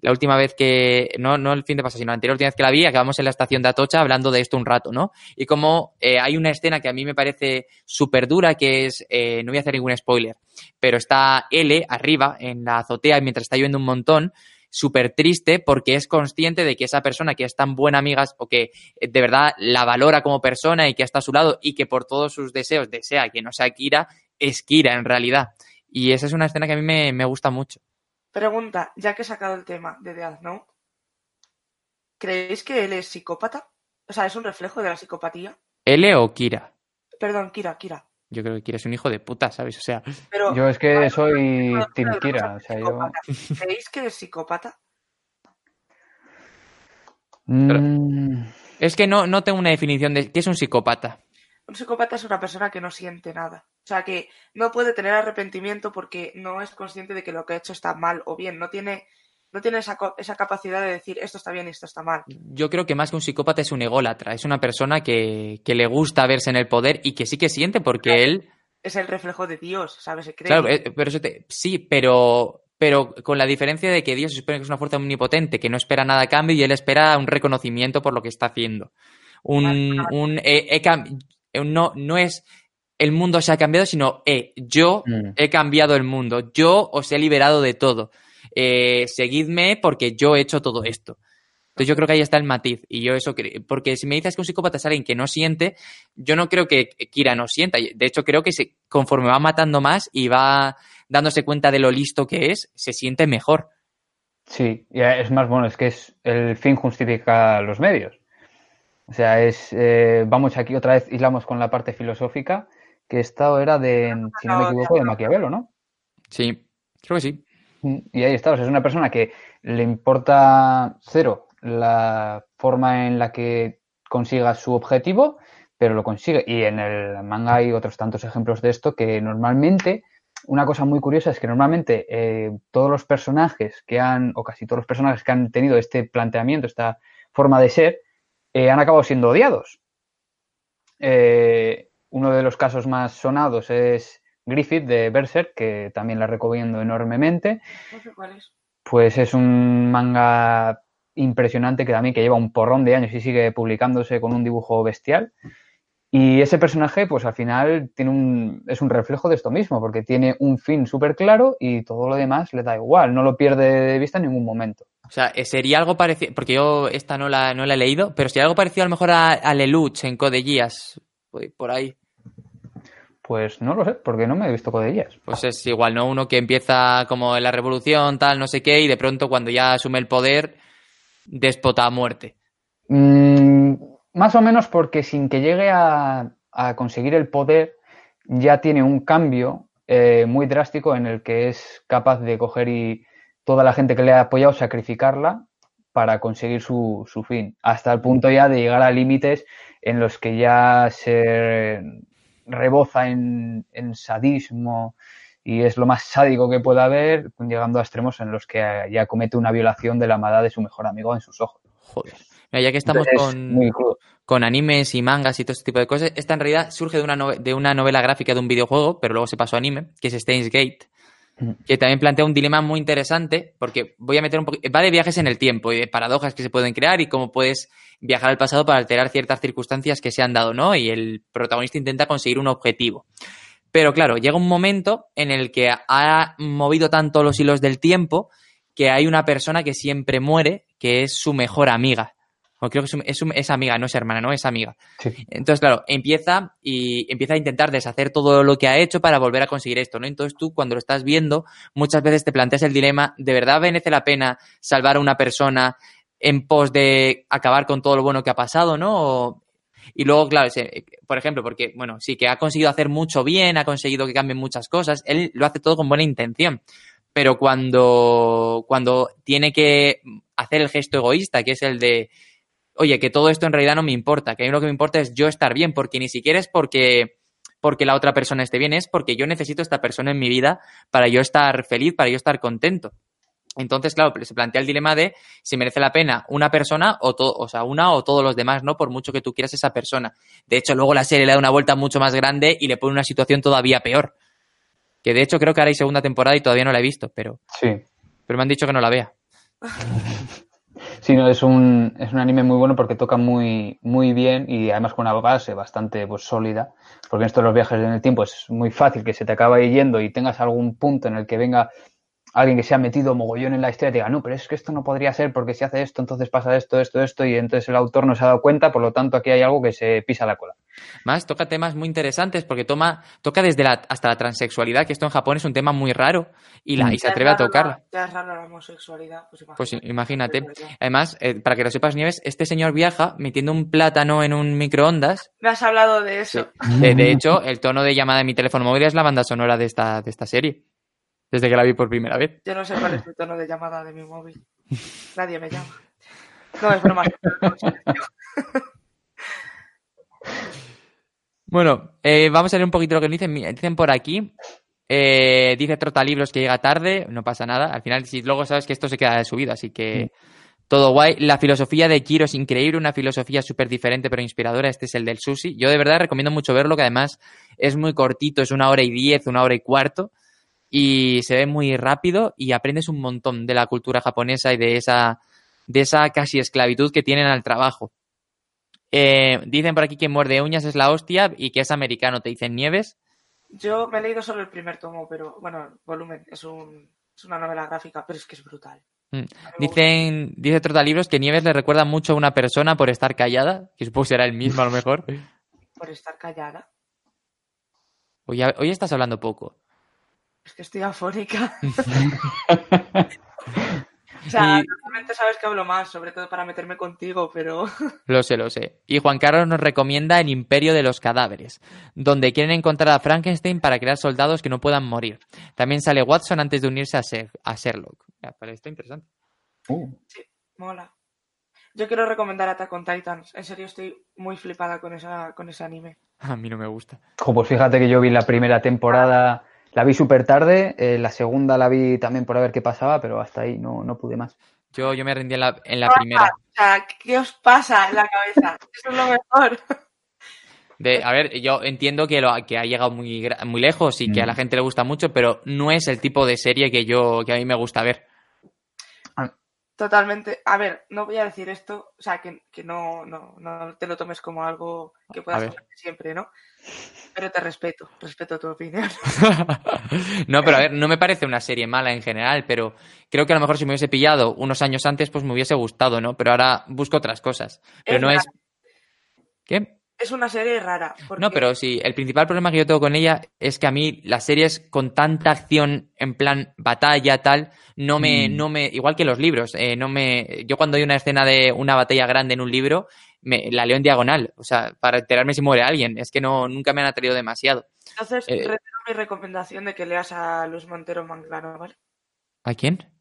la última vez que, no, no el fin de pasado, sino la anterior última vez que la vi, acabamos en la estación de Atocha hablando de esto un rato, ¿no? Y como eh, hay una escena que a mí me parece súper dura, que es, eh, no voy a hacer ningún spoiler, pero está L arriba en la azotea mientras está lloviendo un montón, súper triste porque es consciente de que esa persona que es tan buena amiga o que eh, de verdad la valora como persona y que está a su lado y que por todos sus deseos desea que no sea Kira, es Kira en realidad. Y esa es una escena que a mí me, me gusta mucho. Pregunta, ya que he sacado el tema de Death Note, ¿creéis que él es psicópata? O sea, es un reflejo de la psicopatía. ¿L o Kira? Perdón, Kira, Kira. Yo creo que Kira es un hijo de puta, ¿sabes? O sea, Pero, Yo es que soy Team pero, Kira. O sea, yo. ¿Creéis que es psicópata? Mm, es que no, no tengo una definición de qué es un psicópata. Un psicópata es una persona que no siente nada. O sea, que no puede tener arrepentimiento porque no es consciente de que lo que ha hecho está mal o bien. No tiene, no tiene esa, esa capacidad de decir esto está bien y esto está mal. Yo creo que más que un psicópata es un ególatra, es una persona que, que le gusta verse en el poder y que sí que siente porque él Es el reflejo de Dios, ¿sabes? Se cree. Claro, eh, pero eso te- sí, pero, pero con la diferencia de que Dios se supone que es una fuerza omnipotente, que no espera nada a cambio y él espera un reconocimiento por lo que está haciendo. Un, un eh, eh, no, no es el mundo se ha cambiado, sino eh, yo Mm. he cambiado el mundo, yo os he liberado de todo. Eh, seguidme porque yo he hecho todo esto. Entonces yo creo que ahí está el matiz. Y yo eso porque si me dices que un psicópata es alguien que no siente, yo no creo que Kira no sienta. De hecho, creo que se, conforme va matando más y va dándose cuenta de lo listo que es, se siente mejor. Sí, y es más bueno, es que es el fin justifica los medios. O sea, es eh, vamos aquí otra vez hilamos con la parte filosófica, que esto era de, si no me equivoco, de Maquiavelo, ¿no? Sí, creo que sí. Y ahí está, o sea, es una persona que le importa cero la forma en la que consiga su objetivo, pero lo consigue. Y en el manga hay otros tantos ejemplos de esto que normalmente, una cosa muy curiosa es que normalmente eh, todos los personajes que han, o casi todos los personajes que han tenido este planteamiento, esta forma de ser, eh, han acabado siendo odiados. Eh, uno de los casos más sonados es Griffith de Berserk, que también la recomiendo enormemente. No sé cuál es. Pues es un manga impresionante que también que lleva un porrón de años y sigue publicándose con un dibujo bestial. Y ese personaje, pues al final tiene un, es un reflejo de esto mismo, porque tiene un fin súper claro y todo lo demás le da igual, no lo pierde de vista en ningún momento. O sea, eh, sería algo parecido, porque yo esta no la, no la he leído, pero sería algo parecido a lo mejor a, a Lelouch en Code Geass, por- por ahí. Pues no lo sé, porque no me he visto codillas. Pues es igual, ¿no? Uno que empieza como en la revolución, tal, no sé qué, y de pronto cuando ya asume el poder, despota a muerte. Mm, más o menos porque sin que llegue a, a conseguir el poder, ya tiene un cambio eh, muy drástico en el que es capaz de coger y toda la gente que le ha apoyado sacrificarla para conseguir su, su fin, hasta el punto ya de llegar a límites en los que ya se reboza en, en sadismo y es lo más sádico que pueda haber, llegando a extremos en los que ya comete una violación de la amada de su mejor amigo en sus ojos. Joder. Mira, ya que estamos Entonces, con, animes y mangas y todo este tipo de cosas, esta en realidad surge de una, de una novela gráfica de un videojuego, pero luego se pasó a anime, que es Steins Gate. Que también plantea un dilema muy interesante, porque voy a meter un poco, va de viajes en el tiempo y de paradojas que se pueden crear y cómo puedes viajar al pasado para alterar ciertas circunstancias que se han dado, ¿no? Y el protagonista intenta conseguir un objetivo. Pero claro, llega un momento en el que ha movido tanto los hilos del tiempo que hay una persona que siempre muere, que es su mejor amiga. O creo que es, es, amiga, no es hermana, no es amiga. Entonces, claro, empieza y empieza a intentar deshacer todo lo que ha hecho para volver a conseguir esto, ¿no? Entonces tú, cuando lo estás viendo, muchas veces te planteas el dilema, ¿de verdad merece la pena salvar a una persona en pos de acabar con todo lo bueno que ha pasado, ¿no? Y luego, claro, por ejemplo, porque, bueno, sí que ha conseguido hacer mucho bien, ha conseguido que cambien muchas cosas, él lo hace todo con buena intención. Pero cuando, cuando tiene que hacer el gesto egoísta, que es el de, oye, que todo esto en realidad no me importa, que a mí lo que me importa es yo estar bien, porque ni siquiera es porque, porque la otra persona esté bien, es porque yo necesito esta persona en mi vida para yo estar feliz, para yo estar contento. Entonces, claro, se plantea el dilema de si merece la pena una persona o, todo, o sea, una o todos los demás, ¿no? Por mucho que tú quieras esa persona. De hecho, luego la serie le da una vuelta mucho más grande y le pone una situación todavía peor. Que de hecho creo que ahora hay segunda temporada y todavía no la he visto, pero. Sí. Pero me han dicho que no la vea. Sí, no, es un, es un anime muy bueno porque toca muy, muy bien y además con una base bastante pues, sólida. Porque en estos los viajes en el tiempo es muy fácil que se te acabe yendo y tengas algún punto en el que venga alguien que se ha metido mogollón en la historia diga, no, pero es que esto no podría ser porque si hace esto, entonces pasa esto, esto, esto, y entonces el autor no se ha dado cuenta, por lo tanto aquí hay algo que se pisa la cola. Más, toca temas muy interesantes porque toma, toca desde la, hasta la transexualidad, que esto en Japón es un tema muy raro y, la, y se atreve a tocar. Ya es raro la homosexualidad, pues imagínate. Pues imagínate. Además, eh, para que lo sepas, Nieves, este señor viaja metiendo un plátano en un microondas. Me has hablado de eso. De, de, hecho, el tono de llamada de mi teléfono móvil es la banda sonora de esta, de esta serie desde que la vi por primera vez. Yo no sé cuál es el tono de llamada de mi móvil. Nadie me llama. No, es broma. bueno, eh, vamos a leer un poquito lo que dicen. Dicen por aquí. Eh, dice Trotalibros que llega tarde, no pasa nada. Al final, si luego sabes que esto se queda de su vida, así que todo guay. La filosofía de Kiro es increíble, una filosofía súper diferente pero inspiradora. Este es el del sushi. Yo de verdad recomiendo mucho verlo, que además es muy cortito, es una hora y diez, una hora y cuarto y se ve muy rápido y aprendes un montón de la cultura japonesa y de esa, de esa casi esclavitud que tienen al trabajo. Eh, dicen por aquí que muerde uñas es la hostia y que es americano, te dicen Nieves. Yo me he leído solo el primer tomo, pero bueno, volumen, es, un, es una novela gráfica, pero es que es brutal. Mm. Dicen, dice Trotalibros que Nieves le recuerda mucho a una persona por estar callada, que supongo será el mismo a lo mejor. ¿Por estar callada? Hoy, hoy estás hablando poco. Es que estoy afónica. o sea, normalmente sabes que hablo más, sobre todo para meterme contigo, pero. Lo sé, lo sé. Y Juan Carlos nos recomienda El Imperio de los Cadáveres, donde quieren encontrar a Frankenstein para crear soldados que no puedan morir. También sale Watson antes de unirse a, a Sherlock. Esto interesante. Uh. Sí, mola. Yo quiero recomendar Attack on Titans. En serio, estoy muy flipada con, esa, con ese anime. A mí no me gusta. pues fíjate que yo vi la primera temporada la vi súper tarde, eh, la segunda la vi también por ver qué pasaba, pero hasta ahí no, no pude más. Yo, yo me rendí en la, en la primera. ¿Qué os pasa en la cabeza? Eso es lo mejor. De, a ver, yo entiendo que, lo, que ha llegado muy, muy lejos y que a la mm. gente le gusta mucho, pero no es el tipo de serie que yo que a mí me gusta ver. Totalmente. A ver, no voy a decir esto, o sea, que, no, no, no, te lo tomes como algo que puedas hacer siempre, ¿no? Pero te respeto, respeto tu opinión. no, pero a ver, no me parece una serie mala en general, pero creo que a lo mejor si me hubiese pillado unos años antes, pues me hubiese gustado, ¿no? Pero ahora busco otras cosas. Pero no es. ¿Qué? Es una serie rara. No, pero sí, el principal problema que yo tengo con ella es que a mí las series con tanta acción en plan batalla, tal, no me, mm. no me, igual que los libros, eh, no me, yo cuando hay una escena de una batalla grande en un libro, me, la leo en diagonal, o sea, para enterarme si muere alguien. Es que no, nunca me han atraído demasiado. Entonces, eh, retiro mi recomendación de que leas a Luis Montero Manglano, ¿vale? ¿A quién?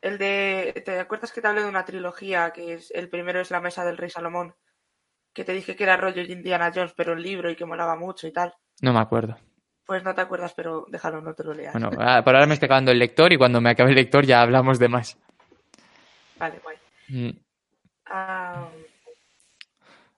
El de. ¿Te acuerdas que te hablé de una trilogía que es el primero es La Mesa del Rey Salomón? Que te dije que era rollo Indiana Jones, pero el libro y que molaba mucho y tal. No me acuerdo. Pues no te acuerdas, pero déjalo, no te lo leas. Bueno, ah, por ahora me estoy acabando el lector y cuando me acabe el lector ya hablamos de más. Vale, guay. Mm. Ah,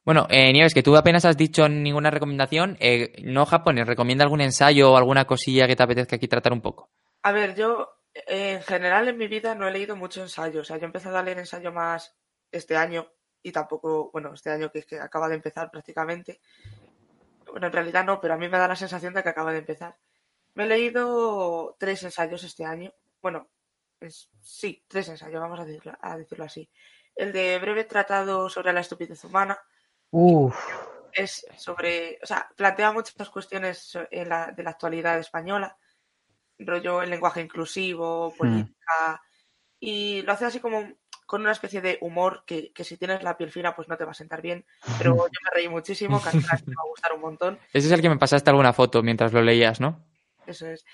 bueno, eh, Nieves, que tú apenas has dicho ninguna recomendación. Eh, no japonés, ¿recomienda algún ensayo o alguna cosilla que te apetezca aquí tratar un poco? A ver, yo en general en mi vida no he leído mucho ensayo. O sea, yo he empezado a leer ensayo más este año y tampoco, bueno, este año que es que acaba de empezar prácticamente. Bueno, en realidad no, pero a mí me da la sensación de que acaba de empezar. Me he leído tres ensayos este año. Bueno, sí, tres ensayos, vamos a decirlo, a decirlo así. El de breve tratado sobre la estupidez humana. Uf. Es sobre, o sea, plantea muchas cuestiones de la actualidad española rollo el lenguaje inclusivo, hmm. política, y lo hace así como con una especie de humor que, si tienes la piel fina pues no te va a sentar bien, pero yo me reí muchísimo, casi me va a gustar un montón. Ese es el que me pasaste alguna foto mientras lo leías, ¿no? Eso es.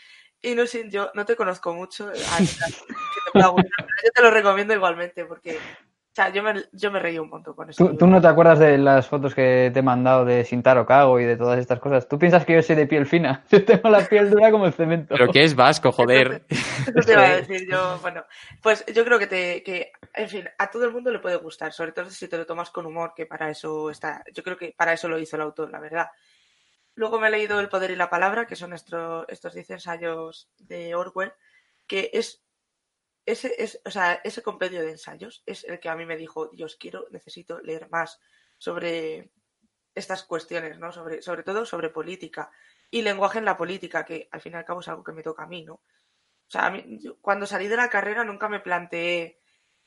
Y no sé, yo no te conozco mucho, yo te lo recomiendo igualmente porque o sea, yo me, yo me reí un montón con eso. ¿Tú, no te acuerdas de las fotos que te he mandado de Sintaro Cago y de todas estas cosas? ¿Tú piensas que yo soy de piel fina? Yo tengo la piel dura como el cemento. ¿Pero qué es vasco, joder? Eso te iba a decir yo. Bueno, pues yo creo que, te, que, en fin, a todo el mundo le puede gustar, sobre todo si te lo tomas con humor, que para eso está. Yo creo que para eso lo hizo el autor, la verdad. Luego me he leído El poder y la palabra, que son estos, estos 10 ensayos de Orwell, que es ese, es, o sea, ese compendio de ensayos es el que a mí me dijo, Dios, quiero, necesito leer más sobre estas cuestiones, ¿no? Sobre, sobre todo sobre política y lenguaje en la política, que al fin y al cabo es algo que me toca a mí, ¿no? O sea, a mí, cuando salí de la carrera nunca me planteé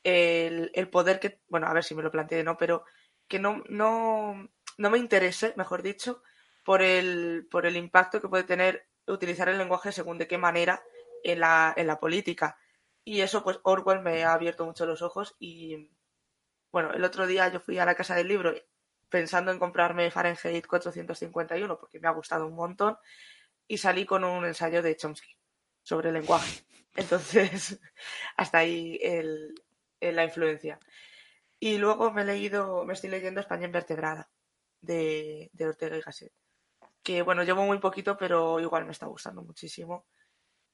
el, el, poder que, bueno, a ver si me lo planteé, ¿no? Pero que no, no, no me interese, mejor dicho, por el, por el impacto que puede tener utilizar el lenguaje según de qué manera en la, en la política. Y eso, pues Orwell me ha abierto mucho los ojos y, bueno, el otro día yo fui a la casa del libro pensando en comprarme Fahrenheit 451 porque me ha gustado un montón y salí con un ensayo de Chomsky sobre el lenguaje. Entonces, hasta ahí el, la influencia. Y luego me he leído, me estoy leyendo España invertebrada de, de Ortega y Gasset. Que bueno, llevo muy poquito, pero igual me está gustando muchísimo.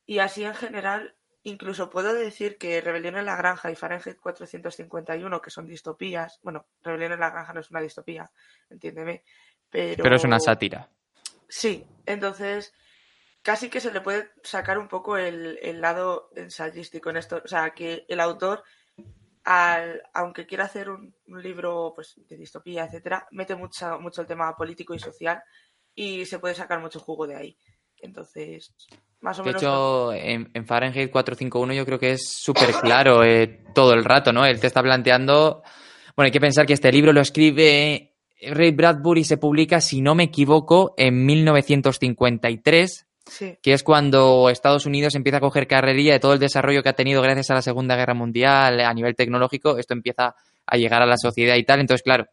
Y así en general, Incluso puedo decir que Rebelión en la Granja y Fahrenheit 451, que son distopías, bueno, Rebelión en la Granja no es una distopía, entiéndeme, pero... Pero es una sátira. Sí, entonces casi que se le puede sacar un poco el, lado ensayístico en esto, o sea, que el autor, al, aunque quiera hacer un, libro pues, de distopía, etcétera, mete mucho, mucho el tema político y social y se puede sacar mucho jugo de ahí. Entonces, más o de menos. De hecho, en, Fahrenheit 451 yo creo que es súper claro eh, todo el rato, ¿no? Él te está planteando. Bueno, hay que pensar que este libro lo escribe Ray Bradbury y se publica, si no me equivoco, en 1953. que es cuando Estados Unidos empieza a coger carrería de todo el desarrollo que ha tenido gracias a la Segunda Guerra Mundial a nivel tecnológico, esto empieza a llegar a la sociedad y tal. Entonces, claro,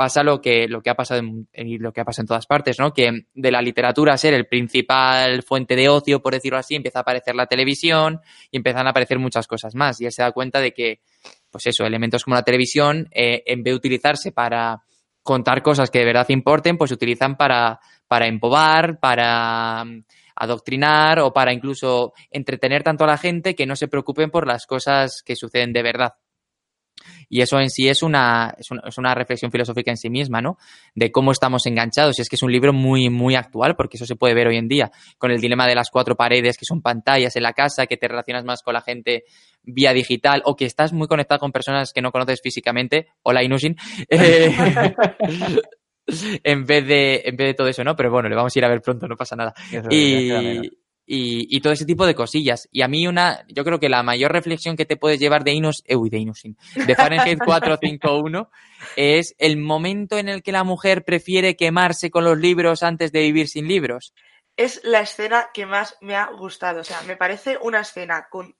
pasa lo que, lo que ha pasado en, lo que ha pasado en todas partes, ¿no? Que de la literatura ser el principal fuente de ocio, por decirlo así, empieza a aparecer la televisión y empiezan a aparecer muchas cosas más. Y él se da cuenta de que, pues eso, elementos como la televisión, eh, en vez de utilizarse para contar cosas que de verdad importen, pues se utilizan para, para empobar, para mm, adoctrinar o para incluso entretener tanto a la gente que no se preocupen por las cosas que suceden de verdad. Y eso en sí es una, es una, reflexión filosófica en sí misma, ¿no? De cómo estamos enganchados. Y es que es un libro muy, muy actual, porque eso se puede ver hoy en día, con el dilema de las cuatro paredes, que son pantallas en la casa, que te relacionas más con la gente vía digital, o que estás muy conectado con personas que no conoces físicamente. Hola, Inusin. Eh, en vez de en vez de todo eso, ¿no? Pero bueno, le vamos a ir a ver pronto, no pasa nada. y, y, todo ese tipo de cosillas. Y a mí una, yo creo que la mayor reflexión que te puedes llevar de Inus, eh, uy, de Inusin, de Fahrenheit 451, es el momento en el que la mujer prefiere quemarse con los libros antes de vivir sin libros. Es la escena que más me ha gustado. O sea, me parece una escena con,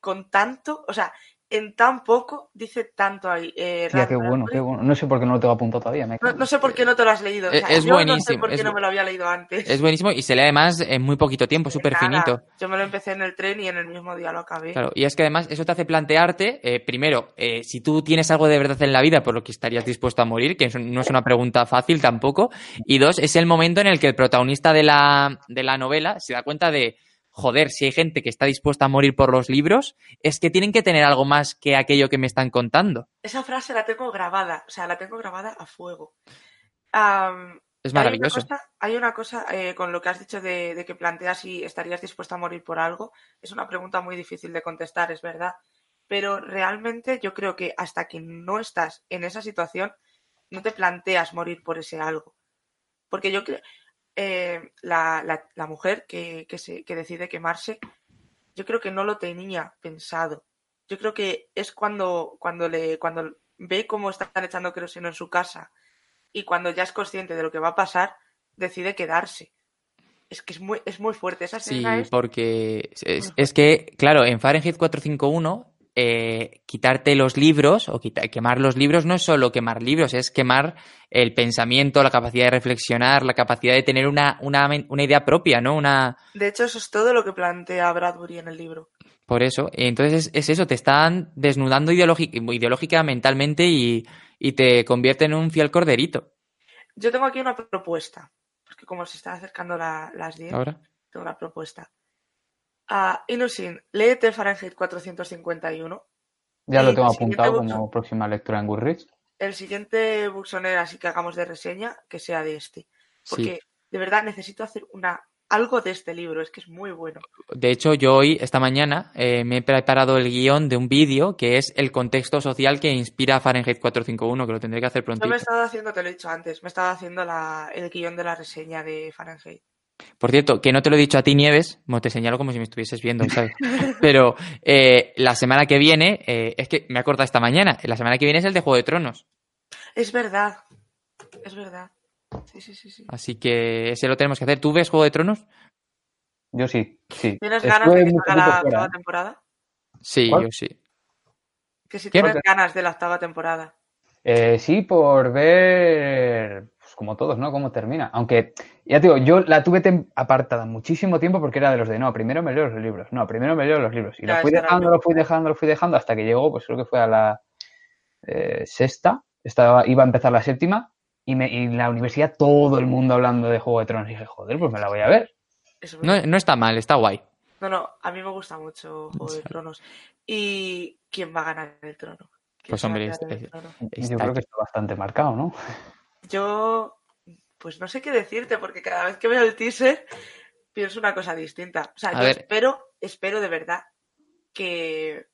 con tanto, o sea, en tan poco dice tanto ahí. Eh, qué bueno, qué bueno. No sé por qué no lo tengo apuntado todavía. no, sé por qué no te lo has leído. es buenísimo. No sé por qué no me lo había leído antes. Es buenísimo y se lee además en muy poquito tiempo, súper finito. Yo me lo empecé en el tren y en el mismo día lo acabé. Claro, y es que además eso te hace plantearte, eh, primero, eh, si tú tienes algo de verdad en la vida por lo que estarías dispuesto a morir, que no es una pregunta fácil tampoco. Y dos, es el momento en el que el protagonista de la, de la novela se da cuenta de joder, si hay gente que está dispuesta a morir por los libros, es que tienen que tener algo más que aquello que me están contando. Esa frase la tengo grabada, o sea, la tengo grabada a fuego. Es maravilloso. Hay una cosa, hay una cosa eh, con lo que has dicho de, de que planteas si estarías dispuesto a morir por algo. Es una pregunta muy difícil de contestar, es verdad. Pero realmente yo creo que hasta que no estás en esa situación, no te planteas morir por ese algo. Porque yo creo, eh, la, la- la mujer que, que, se, que decide quemarse, yo creo que no lo tenía pensado. Yo creo que es cuando, cuando, le, cuando ve cómo están echando queroseno en su casa y cuando ya es consciente de lo que va a pasar, decide quedarse. Es que es muy, es muy fuerte. Esa Sí, escena es... porque es, es que, claro, en Fahrenheit 451, eh, quitarte los libros o quita- quemar los libros no es solo quemar libros, es quemar el pensamiento, la capacidad de reflexionar, la capacidad de tener una, una, una idea propia, ¿no? Una, De hecho, eso es todo lo que plantea Bradbury en el libro. por eso. Entonces es, es eso, te están desnudando ideológica, ideológica mentalmente y, y te convierte en un fiel corderito. Yo tengo aquí una propuesta, porque como se está acercando la- las 10, Ahora. tengo una propuesta. Inusin, léete Fahrenheit 451. Ya lo tengo apuntado book- como próxima lectura en Goodreads. El siguiente Buxoner, así que hagamos de reseña, que sea de este. Porque Sí. de verdad necesito hacer una algo de este libro, es que es muy bueno. De hecho, yo hoy, esta mañana, eh, me he preparado el guion de un vídeo que es el contexto social que inspira a Fahrenheit 451, que lo tendré que hacer Yo prontito. me he estado haciendo, te lo he dicho antes, me he estado haciendo la- el guion de la reseña de Fahrenheit. Por cierto, que no te lo he dicho a ti, Nieves, bueno, te señalo como si me estuvieses viendo, ¿sabes? Pero eh, la semana que viene, eh, es que me he acordado esta mañana, la semana que viene es el de Juego de Tronos. Es verdad, es verdad. Sí, sí, sí, sí. Así que ese lo tenemos que hacer. ¿Tú ves Juego de Tronos? Yo sí, sí. ¿Tienes ganas de que salga la octava ¿eh? temporada? Sí, ¿Cuál? yo sí. Que si ¿Qué? tienes ganas de la octava temporada. Eh, sí, por ver, como todos, ¿no? Cómo termina. Aunque, ya te digo, yo la tuve apartada muchísimo tiempo porque era de los de, no, primero me leo los libros, no, primero me leo los libros. Y lo fui dejando, lo fui dejando, lo fui dejando hasta que llegó, pues creo que fue a la eh, sexta, estaba, iba a empezar la séptima y, me, y en la universidad todo el mundo hablando de Juego de Tronos. Y dije, joder, pues me la voy a ver. No, está mal, está guay. No, no, a mí me gusta mucho Juego de Tronos. ¿Y quién va a ganar el trono? ¿Quién Pues, hombre, este- trono? Yo creo que está bastante marcado, ¿no? Yo, pues no sé qué decirte, porque cada vez que veo el teaser pienso una cosa distinta. O sea, A yo ver. espero, espero de verdad que.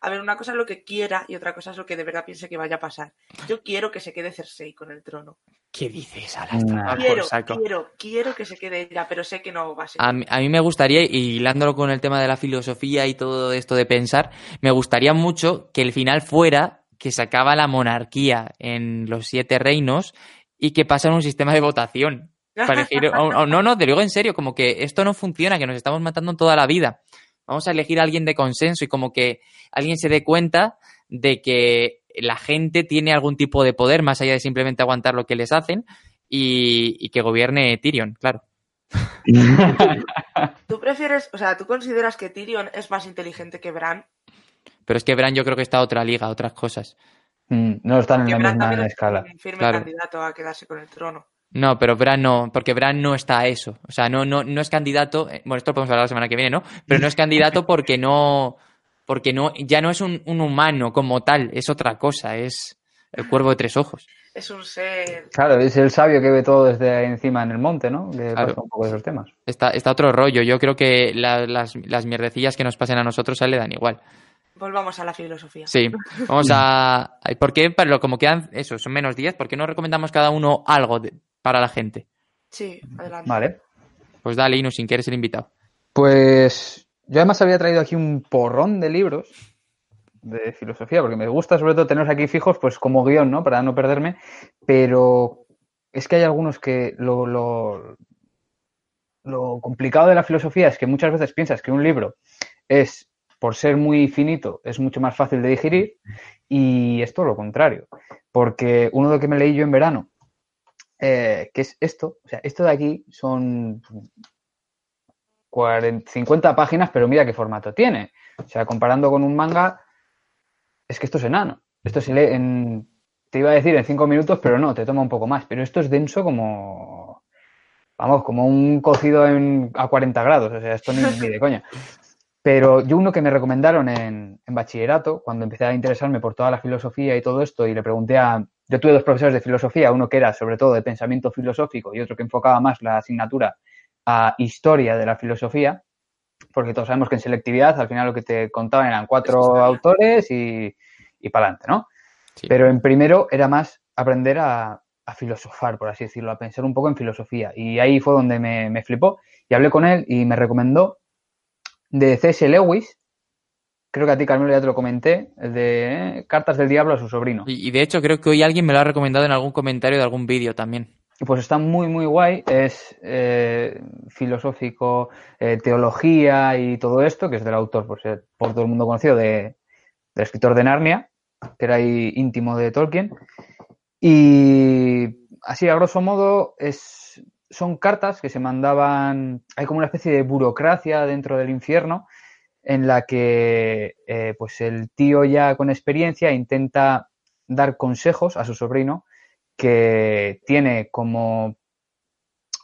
A ver, una cosa es lo que quiera y otra cosa es lo que de verdad piense que vaya a pasar. Yo quiero que se quede Cersei con el trono. ¿Qué dices? Ahora Nah. está Quiero, quiero, quiero que se quede ella, pero sé que no va a ser. A mí, a mí me gustaría, y hilándolo con el tema de la filosofía y todo esto de pensar, me gustaría mucho que el final fuera que se acaba la monarquía en los siete reinos y que pasa en un sistema de votación. Para elegir, o- o- no, no, te lo digo en serio, como que esto no funciona, que nos estamos matando toda la vida. Vamos a elegir a alguien de consenso y como que alguien se dé cuenta de que la gente tiene algún tipo de poder más allá de simplemente aguantar lo que les hacen y, y que gobierne Tyrion, claro. ¿Tú prefieres, o sea, tú consideras que Tyrion es más inteligente que Bran? Pero es que Bran yo creo que está a otra liga, a otras cosas. Mm, No están en la Bran misma es escala. un firme Claro. candidato a quedarse con el trono. No, pero Bran no, porque Bran no está a eso. O sea, no, no, no es candidato. eh, Bueno, esto lo podemos hablar la semana que viene, ¿no? Pero no es candidato porque no. Porque no, ya no es un, un humano como tal, es otra cosa, es el cuervo de tres ojos. Es un ser. Claro, es el sabio que ve todo desde encima en el monte, ¿no? Que Claro. pasa un poco de esos temas. Está, está otro rollo. Yo creo que la- las, las mierdecillas que nos pasen a nosotros a él le dan igual. Volvamos a la filosofía. Sí, vamos a. ¿Por qué? Para lo, como quedan, eso, son menos días, ¿por qué no recomendamos cada uno algo de- para la gente? Sí, adelante. Vale. Pues dale, Inu, sin que eres el invitado. Pues yo además había traído aquí un porrón de libros de filosofía, porque me gusta sobre todo tenerlos aquí fijos, pues como guion, ¿no? Para no perderme, pero es que hay algunos que lo, lo, lo complicado de la filosofía es que muchas veces piensas que un libro es, por ser muy finito, es mucho más fácil de digerir y es todo lo contrario, porque uno de lo que me leí yo en verano, eh, que es esto, o sea, esto de aquí son 40, 50 páginas, pero mira qué formato tiene. O sea, comparando con un manga, es que esto es enano. Esto se lee en, te iba a decir en 5 minutos, pero no, te toma un poco más. Pero esto es denso como, vamos, como un cocido en, a 40 grados. O sea, esto ni, ni de coña. Pero yo uno que me recomendaron en, en bachillerato, cuando empecé a interesarme por toda la filosofía y todo esto, y le pregunté a, yo tuve dos profesores de filosofía, uno que era sobre todo de pensamiento filosófico y otro que enfocaba más la asignatura a historia de la filosofía, porque todos sabemos que en selectividad al final lo que te contaban eran cuatro autores y, y para adelante, ¿no? Pero en primero era más aprender a, filosofar, por así decirlo, a pensar un poco en filosofía. Y ahí fue donde me, me flipó y hablé con él y me recomendó de C.S. Lewis, creo que a ti, Carmelo, ya te lo comenté, el de eh, Cartas del Diablo a su sobrino. Y, de hecho creo que hoy alguien me lo ha recomendado en algún comentario de algún vídeo también. Pues está muy, muy guay. Es eh, filosófico, eh, teología y todo esto, que es del autor, por, ser, por todo el mundo conocido, de, del escritor de Narnia, que era ahí íntimo de Tolkien. Y así, a grosso modo, es, son cartas que se mandaban. Hay como una especie de burocracia dentro del infierno en la que eh, pues el tío ya con experiencia intenta dar consejos a su sobrino que tiene como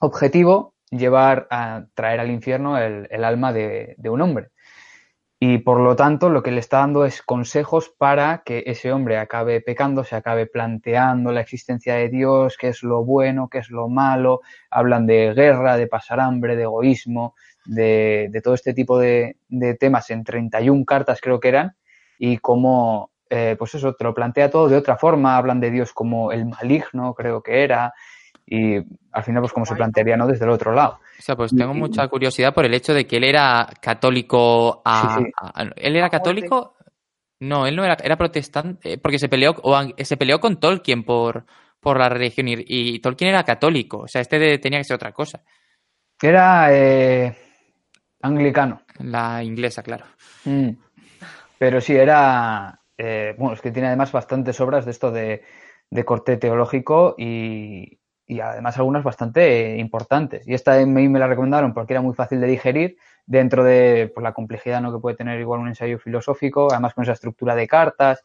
objetivo llevar a traer al infierno el, alma de, un hombre. Y por lo tanto, lo que le está dando es consejos para que ese hombre acabe pecando, se acabe planteando la existencia de Dios, qué es lo bueno, qué es lo malo. Hablan de guerra, de pasar hambre, de egoísmo, de, todo este tipo de, temas en 31 cartas creo que eran y cómo, eh, pues eso, te lo plantea todo de otra forma, hablan de Dios como el maligno creo que era y al final pues como se plantearía no desde el otro lado. O sea, pues tengo mucha curiosidad por el hecho de que él era católico a, él era católico no, él no era, era protestante, eh, porque se peleó, o se peleó con Tolkien por, por la religión y, Tolkien era católico, o sea, este tenía que ser otra cosa. Era, eh, Anglicano. La inglesa, claro. Mm. Pero sí, era. Eh, bueno, es que tiene además bastantes obras de esto de, corte teológico y, además algunas bastante importantes. Y esta me, me la recomendaron porque era muy fácil de digerir dentro de pues, la complejidad ¿no? que puede tener igual un ensayo filosófico, además con esa estructura de cartas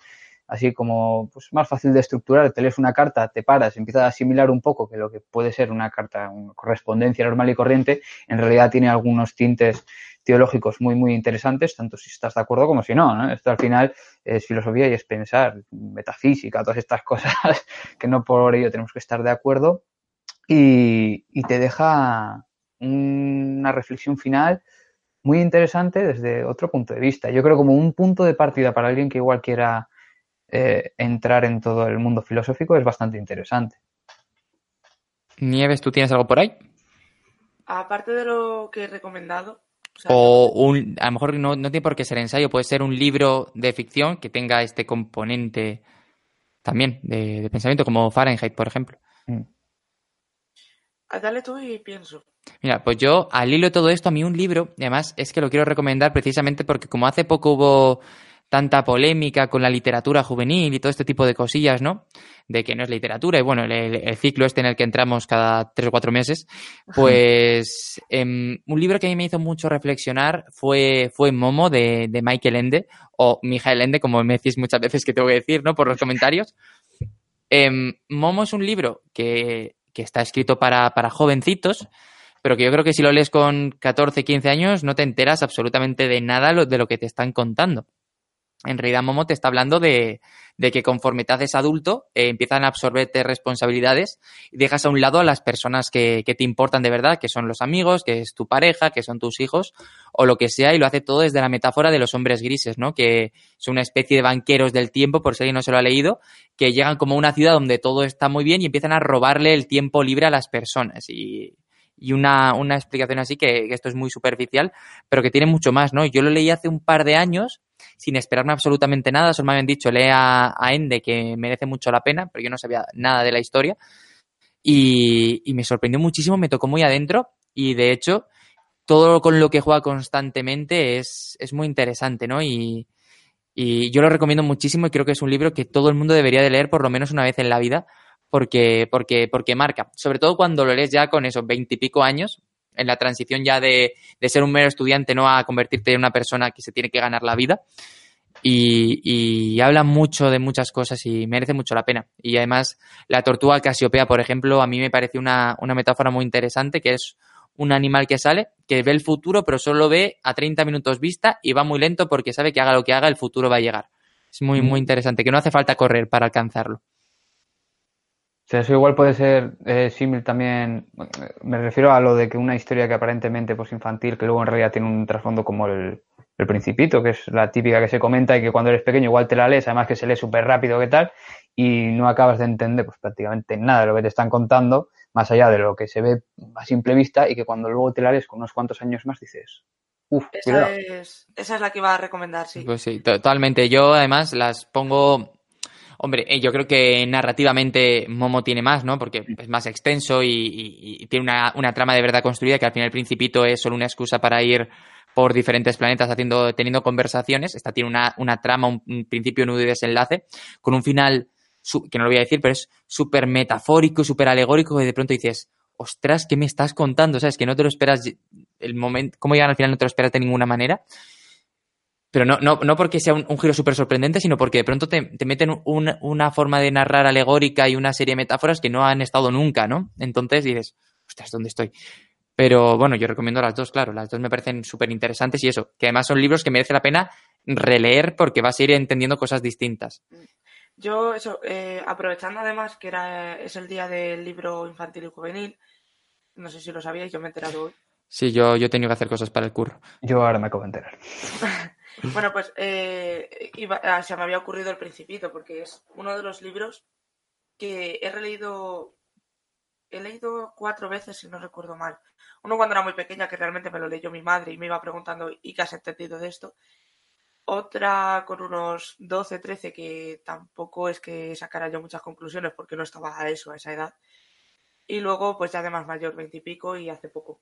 así como pues, más fácil de estructurar. Te lees una carta, te paras, empiezas a asimilar un poco que lo que puede ser una carta, una correspondencia normal y corriente, en realidad tiene algunos tintes teológicos muy, muy interesantes, tanto si estás de acuerdo como si no, Esto al final es filosofía y es pensar, metafísica, todas estas cosas que no por ello tenemos que estar de acuerdo y, y te deja una reflexión final muy interesante desde otro punto de vista. Yo creo como un punto de partida para alguien que igual quiera eh, entrar en todo el mundo filosófico es bastante interesante. Nieves, ¿tú tienes algo por ahí? Aparte de lo que he recomendado. O, un, a lo mejor no, tiene por qué ser ensayo, puede ser un libro de ficción que tenga este componente también de, pensamiento, como Fahrenheit, por ejemplo. Mm. Ah, dale tú y pienso. Mira, pues yo, al hilo de todo esto, a mí un libro, además es que lo quiero recomendar precisamente porque como hace poco hubo tanta polémica con la literatura juvenil y todo este tipo de cosillas, ¿no? De que no es literatura y bueno, el, ciclo este en el que entramos cada tres o cuatro meses, pues em, un libro que a mí me hizo mucho reflexionar fue, fue Momo de, Michael Ende, o Mijael Ende, como me decís muchas veces que tengo que decir, ¿no? Por los comentarios. Em, Momo es un libro que, que está escrito para, para jovencitos, pero que yo creo que si lo lees con 14, 15 años no te enteras absolutamente de nada de lo que te están contando en realidad Momo te está hablando de, que conforme te haces adulto, eh, empiezan a absorberte responsabilidades y dejas a un lado a las personas que, te importan de verdad, que son los amigos, que es tu pareja, que son tus hijos, o lo que sea, y lo hace todo desde la metáfora de los hombres grises, ¿no? Que son una especie de banqueros del tiempo, por si alguien no se lo ha leído, que llegan como a una ciudad donde todo está muy bien y empiezan a robarle el tiempo libre a las personas. Y, una, explicación así que, que esto es muy superficial, pero que tiene mucho más, ¿no? Yo lo leí hace un par de años sin esperarme absolutamente nada. Solo me habían dicho, lee a, Ende, que merece mucho la pena, pero yo no sabía nada de la historia. Y, me sorprendió muchísimo, me tocó muy adentro y de hecho todo con lo que juega constantemente es, muy interesante, ¿no? Y, yo lo recomiendo muchísimo y creo que es un libro que todo el mundo debería de leer por lo menos una vez en la vida porque, porque, porque marca, sobre todo cuando lo lees ya con esos veintipico años, en la transición ya de, ser un mero estudiante, ¿no? A convertirte en una persona que se tiene que ganar la vida. Y, habla mucho de muchas cosas y merece mucho la pena. Y además, la tortuga casiopea, por ejemplo, a mí me parece una, metáfora muy interesante, que es un animal que sale, que ve el futuro, pero solo ve a 30 minutos vista y va muy lento porque sabe que haga lo que haga, el futuro va a llegar. Es muy, muy mm. interesante, que no hace falta correr para alcanzarlo. Sea, eso igual puede ser eh, símil también. Me refiero a lo de que una historia que aparentemente pues infantil, que luego en realidad tiene un trasfondo como el, el Principito, que es la típica que se comenta y que cuando eres pequeño igual te la lees, además que se lee súper rápido, ¿qué tal? Y no acabas de entender pues prácticamente nada de lo que te están contando, más allá de lo que se ve a simple vista y que cuando luego te la lees con unos cuantos años más dices, uff, esa es, esa es la que iba a recomendar, sí. Pues sí, totalmente. Yo además las pongo Hombre, eh, yo creo que narrativamente Momo tiene más, ¿no? Porque es más extenso y, tiene una, una, trama de verdad construida que al final el Principito es solo una excusa para ir por diferentes planetas haciendo, teniendo conversaciones. Esta tiene una, una trama, un, principio, nudo y desenlace, con un final que no lo voy a decir, pero es súper metafórico, súper alegórico, y de pronto dices, ostras, ¿qué me estás contando? ¿Sabes? Que no te lo esperas, el momento, cómo llegan al final no te lo esperas de ninguna manera. Pero no, no, no porque sea un, giro súper sorprendente, sino porque de pronto te, te meten una forma de narrar alegórica y una serie de metáforas que no han estado nunca, ¿no? Entonces dices, ostras, ¿dónde estoy? Pero bueno, yo recomiendo las dos, claro, las dos me parecen súper interesantes y eso, que además son libros que merece la pena releer porque vas a ir entendiendo cosas distintas. Yo, eso, eh, aprovechando además que era, es el día del libro infantil y juvenil, no sé si lo sabíais, yo me he enterado hoy. Sí, yo, yo he tenido que hacer cosas para el curro. Yo ahora me acabo de enterar. bueno, pues eh, ah, se me había ocurrido El Principito, porque es uno de los libros que he releído he leído cuatro veces, si no recuerdo mal. Uno cuando era muy pequeña, que realmente me lo leyó mi madre y me iba preguntando, ¿y qué has entendido de esto? Otra con unos 12, 13, que tampoco es que sacara yo muchas conclusiones porque no estaba a eso, a esa edad. Y luego, pues ya de más mayor, 20 y pico y hace poco.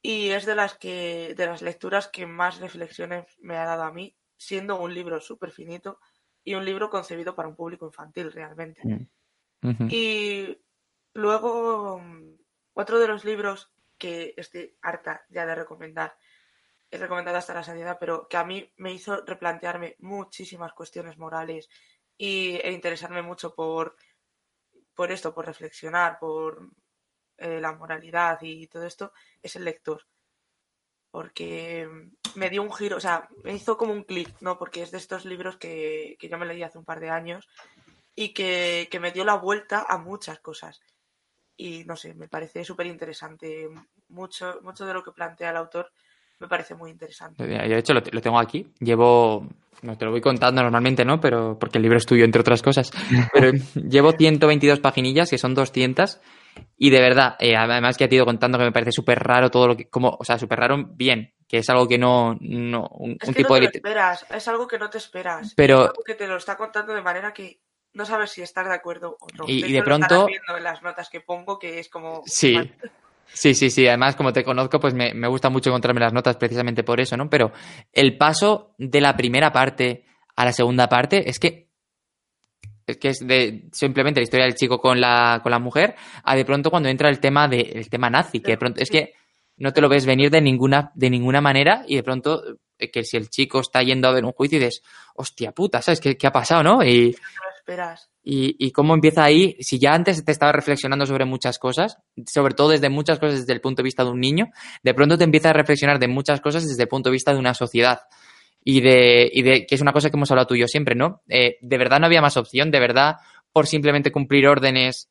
Y es de las que, de las lecturas que más reflexiones me ha dado a mí, siendo un libro súper finito y un libro concebido para un público infantil realmente. Mm. Y Luego, mm, otro de los libros que estoy harta ya de recomendar, he recomendado hasta la sanidad, pero que a mí me hizo replantearme muchísimas cuestiones morales y, e interesarme mucho por, por esto, por reflexionar, por eh, la moralidad y todo esto, es el lector. Porque me dio un giro, o sea, me hizo como un clic, ¿no? Porque es de estos libros que, que yo me leí hace un par de años y que, que me dio la vuelta a muchas cosas y no sé, me parece súper interesante. Mucho, mucho de lo que plantea el autor me parece muy interesante. Yo, de hecho, lo, tengo aquí. Llevo, no te lo voy contando normalmente, ¿no? Pero porque el libro es tuyo, entre otras cosas. Pero llevo 122 paginillas, que son 200. Y de verdad, eh, además que ha ido contando que me parece súper raro todo lo que, como, o sea, súper raro bien, que es algo que no, no un, es tipo no te Lo esperas, es algo que no te esperas. Pero, es algo que te lo está contando de manera que no sabes si estás de acuerdo o no. Y de, pronto. viendo en las notas que pongo que es como. Sí. Sí, sí, sí. Además, como te conozco, pues me, gusta mucho encontrarme las notas precisamente por eso, ¿no? Pero el paso de la primera parte a la segunda parte es que que es de simplemente la historia del chico con la, con la mujer, a de pronto cuando entra el tema de el tema nazi, que de pronto es que no te lo ves venir de ninguna, de ninguna manera, y de pronto eh, que si el chico está yendo a ver un juicio y dices, hostia puta, ¿sabes qué, qué ha pasado, no? Y, y, cómo empieza ahí, si ya antes te estaba reflexionando sobre muchas cosas, sobre todo desde muchas cosas desde el punto de vista de un niño, de pronto te empieza a reflexionar de muchas cosas desde el punto de vista de una sociedad. Y de, y de que es una cosa que hemos hablado tú y yo siempre, ¿no? Eh, de verdad no había más opción, de verdad, por simplemente cumplir órdenes,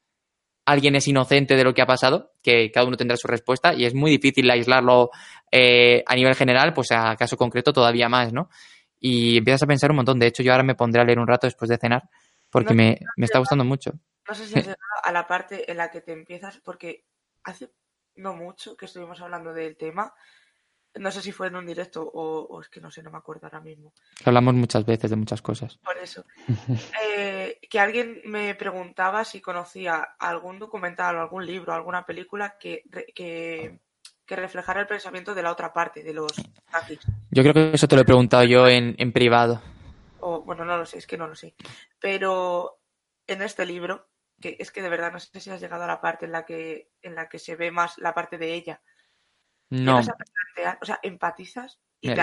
alguien es inocente de lo que ha pasado, que cada uno tendrá su respuesta, y es muy difícil aislarlo eh, a nivel general, pues a caso concreto todavía más, ¿no? Y empiezas a pensar un montón. De hecho, yo ahora me pondré a leer un rato después de cenar porque me, me, está gustando mucho. No sé si has llegado a la parte en la que te empiezas, porque hace no mucho que estuvimos hablando del tema. No sé si fue en un directo o, es que no sé, no me acuerdo ahora mismo. Hablamos muchas veces de muchas cosas. Por eso. Eh, que alguien me preguntaba si conocía algún documental o algún libro, alguna película que, que, que reflejara el pensamiento de la otra parte, de los nazis. Yo creo que eso te lo he preguntado yo en, en privado o bueno, no lo sé, es que no lo sé. Pero en este libro, que es que de verdad no sé si has llegado a la parte en la que, en la que se ve más la parte de ella. No. o sea, empatizas y te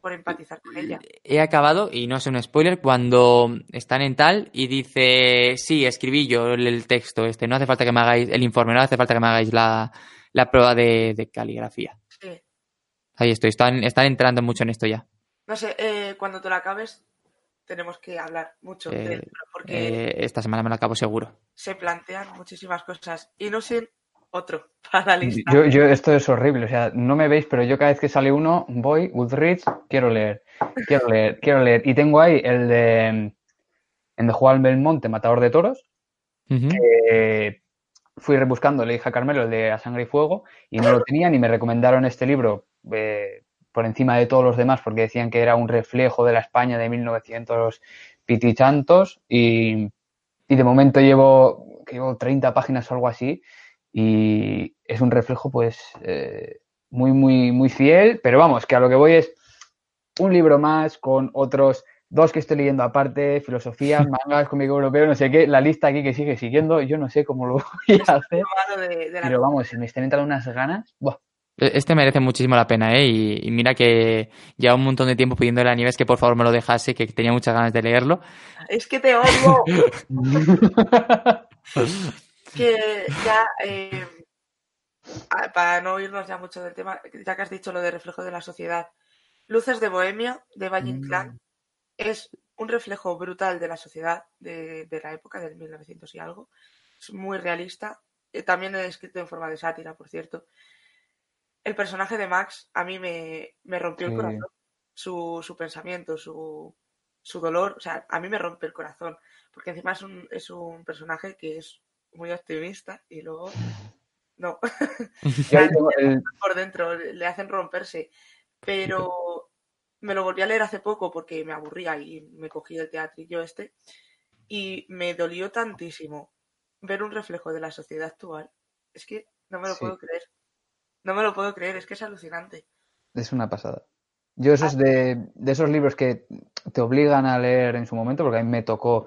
por empatizar con ella. He acabado, y no es un spoiler, cuando están en tal y dice, sí, escribí yo el texto este, no hace falta que me hagáis el informe, no hace falta que me hagáis la, la prueba de, caligrafía. Sí. Ahí estoy, están, están entrando mucho en esto ya. No sé, eh, cuando te lo acabes, tenemos que hablar mucho Eh, libro, porque Eh, esta semana me lo acabo seguro. se plantean muchísimas cosas. Y no sé otro para la lista. Yo, yo, esto es horrible, o sea, no me veis, pero yo cada vez que sale uno, voy, Goodreads, quiero leer, quiero leer, quiero leer. Y tengo ahí el de, el de Juan Belmonte, Matador de Toros, que fui rebuscando, le dije a Carmelo el de A Sangre y Fuego, y no lo tenían y me recomendaron este libro eh, por encima de todos los demás, porque decían que era un reflejo de la España de 1900 pitichantos, y, y de momento llevo, que llevo 30 páginas o algo así, y es un reflejo pues eh, muy, muy, muy fiel, pero vamos, que a lo que voy es un libro más con otros dos que estoy leyendo aparte, filosofía, mangas, cómic europeo, no sé qué, la lista aquí que sigue siguiendo, yo no sé cómo lo voy a hacer, pero vamos, si me están entrando unas ganas, ¡buah! E- Este merece muchísimo la pena, ¿eh? Y, y mira que lleva un montón de tiempo pidiéndole a Nieves que por favor me lo dejase, que tenía muchas ganas de leerlo. Es que te odio. que ya, eh, para no irnos ya mucho del tema, ya que has dicho lo de reflejo de la sociedad, Luces de Bohemia, de Valle Inclán, es un reflejo brutal de la sociedad de, de la época del 1900 y algo. Es muy realista. Eh, También es escrito en forma de sátira, por cierto. El personaje de Max a mí me, me rompió el corazón. Su, su pensamiento, su, su dolor, o sea, a mí me rompe el corazón. Porque encima es un, es un personaje que es muy optimista y luego no, el- por dentro le hacen romperse. Pero me lo volví a leer hace poco porque me aburría y me cogí el teatrillo este y me dolió tantísimo ver un reflejo de la sociedad actual. Es que no me lo Sí. puedo creer. No me lo puedo creer, es que es alucinante. es una pasada. Yo esos de, de esos libros que te obligan a leer en su momento, porque a mí me tocó,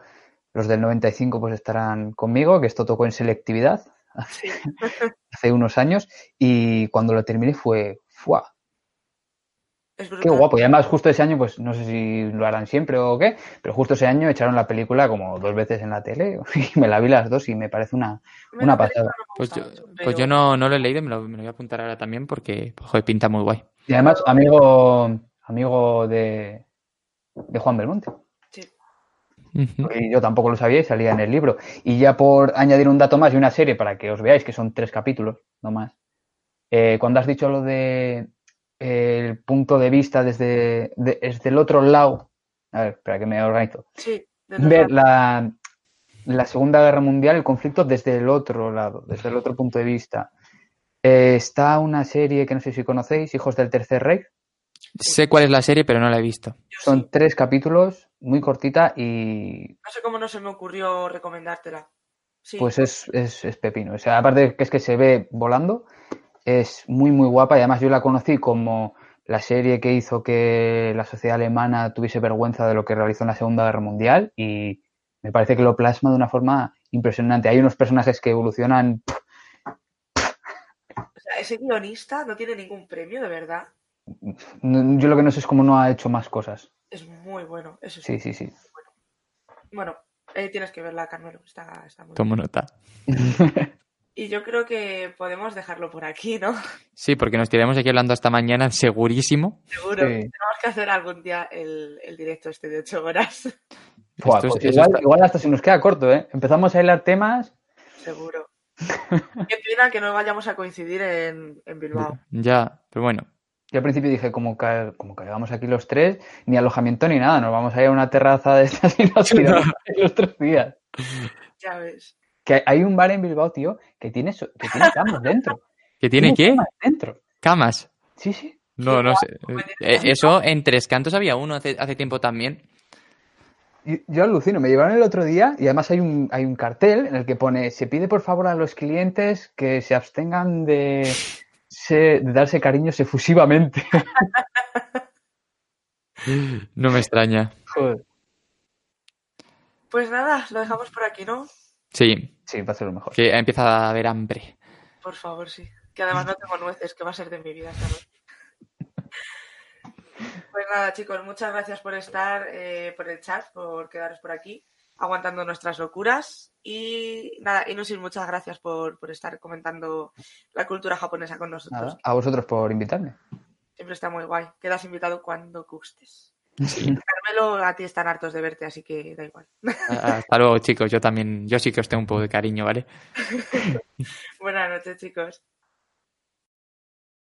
los del 95 pues estarán conmigo, que esto tocó en selectividad hace unos años, y cuando lo terminé fue, ¡fua! Es Qué guapo. Y además justo ese año, pues no sé si lo harán siempre o qué, pero justo ese año echaron la película como dos veces en la tele y me la vi las dos y me parece una... Me una película pasada. Pues yo, pues yo no, no lo he leído, me lo, me lo voy a apuntar ahora también porque, pues, joder, pinta muy guay. Y además amigo, amigo de, de Juan Belmonte. Y yo tampoco lo sabía y salía en el libro. Y ya por añadir un dato más y una serie para que os veáis, que son tres capítulos, no más. eh, cuando has dicho lo de eh, el punto de vista desde, de- desde el otro lado, a ver, espera que me organizo. Sí, Ver la, la Segunda Guerra Mundial, el conflicto desde el otro lado, desde el otro punto de vista. Eh, está una serie que no sé si conocéis, Hijos del Tercer Reich. Sé cuál es la serie, pero no la he visto. Son tres capítulos, muy cortita y No sé cómo no se me ocurrió recomendártela. Sí, Pues es, es, es pepino. O sea, aparte que es que se ve volando, es muy, muy guapa. Y además yo la conocí como la serie que hizo que la sociedad alemana tuviese vergüenza de lo que realizó en la Segunda Guerra Mundial. Y me parece que lo plasma de una forma impresionante. Hay unos personajes que evolucionan. o sea, ese guionista no tiene ningún premio, de verdad. Yo lo que no sé es cómo no ha hecho más cosas. Es muy bueno, eso sí. Sí, sí, sí. Bueno, eh, tienes que verla, Carmelo. Está, está muy bien. Tomo nota. Y yo creo que podemos dejarlo por aquí, ¿no? Sí, porque nos tiraremos aquí hablando hasta mañana, segurísimo. Seguro. Sí. Tenemos que hacer algún día el, el directo este de 8 horas. Esto pues igual, está- igual hasta se nos queda corto, ¿eh? Empezamos a hilar temas. Seguro. Qué pena que no vayamos a coincidir en, en Bilbao. Ya, pero bueno. Yo al principio dije, como, ca- como caigamos aquí los tres, ni alojamiento ni nada, nos vamos a ir a una terraza de estas y nos tiramos los tres días. Ya ves. Que hay un bar en Bilbao, tío, que tiene, so- que tiene camas dentro. ¿Qué tiene qué? camas dentro. ¿Camas? Sí, sí. No, no sé. Eh, eso en Tres Cantos había uno hace, hace tiempo también. Yo alucino, me llevaron el otro día y además hay un, hay un cartel en el que pone, se pide por favor a los clientes que se abstengan de, de darse cariños efusivamente. No me extraña. Joder. Pues nada, lo dejamos por aquí, ¿no? Sí, Sí, va a ser lo mejor. que empieza a haber hambre. Por favor, sí. Que además no tengo nueces, que va a ser de mi vida esta noche. Pues nada, chicos, muchas gracias por estar eh, por el chat, por quedaros por aquí, aguantando nuestras locuras. Y nada, Inusil, muchas gracias por, por estar comentando la cultura japonesa con nosotros. Nada, a vosotros por invitarme. Siempre está muy guay. Quedas invitado cuando gustes. Carmelo, a ti están hartos de verte, así que da igual. Hasta luego, chicos. Yo también, yo sí que os tengo un poco de cariño, ¿vale? Buenas noches, chicos.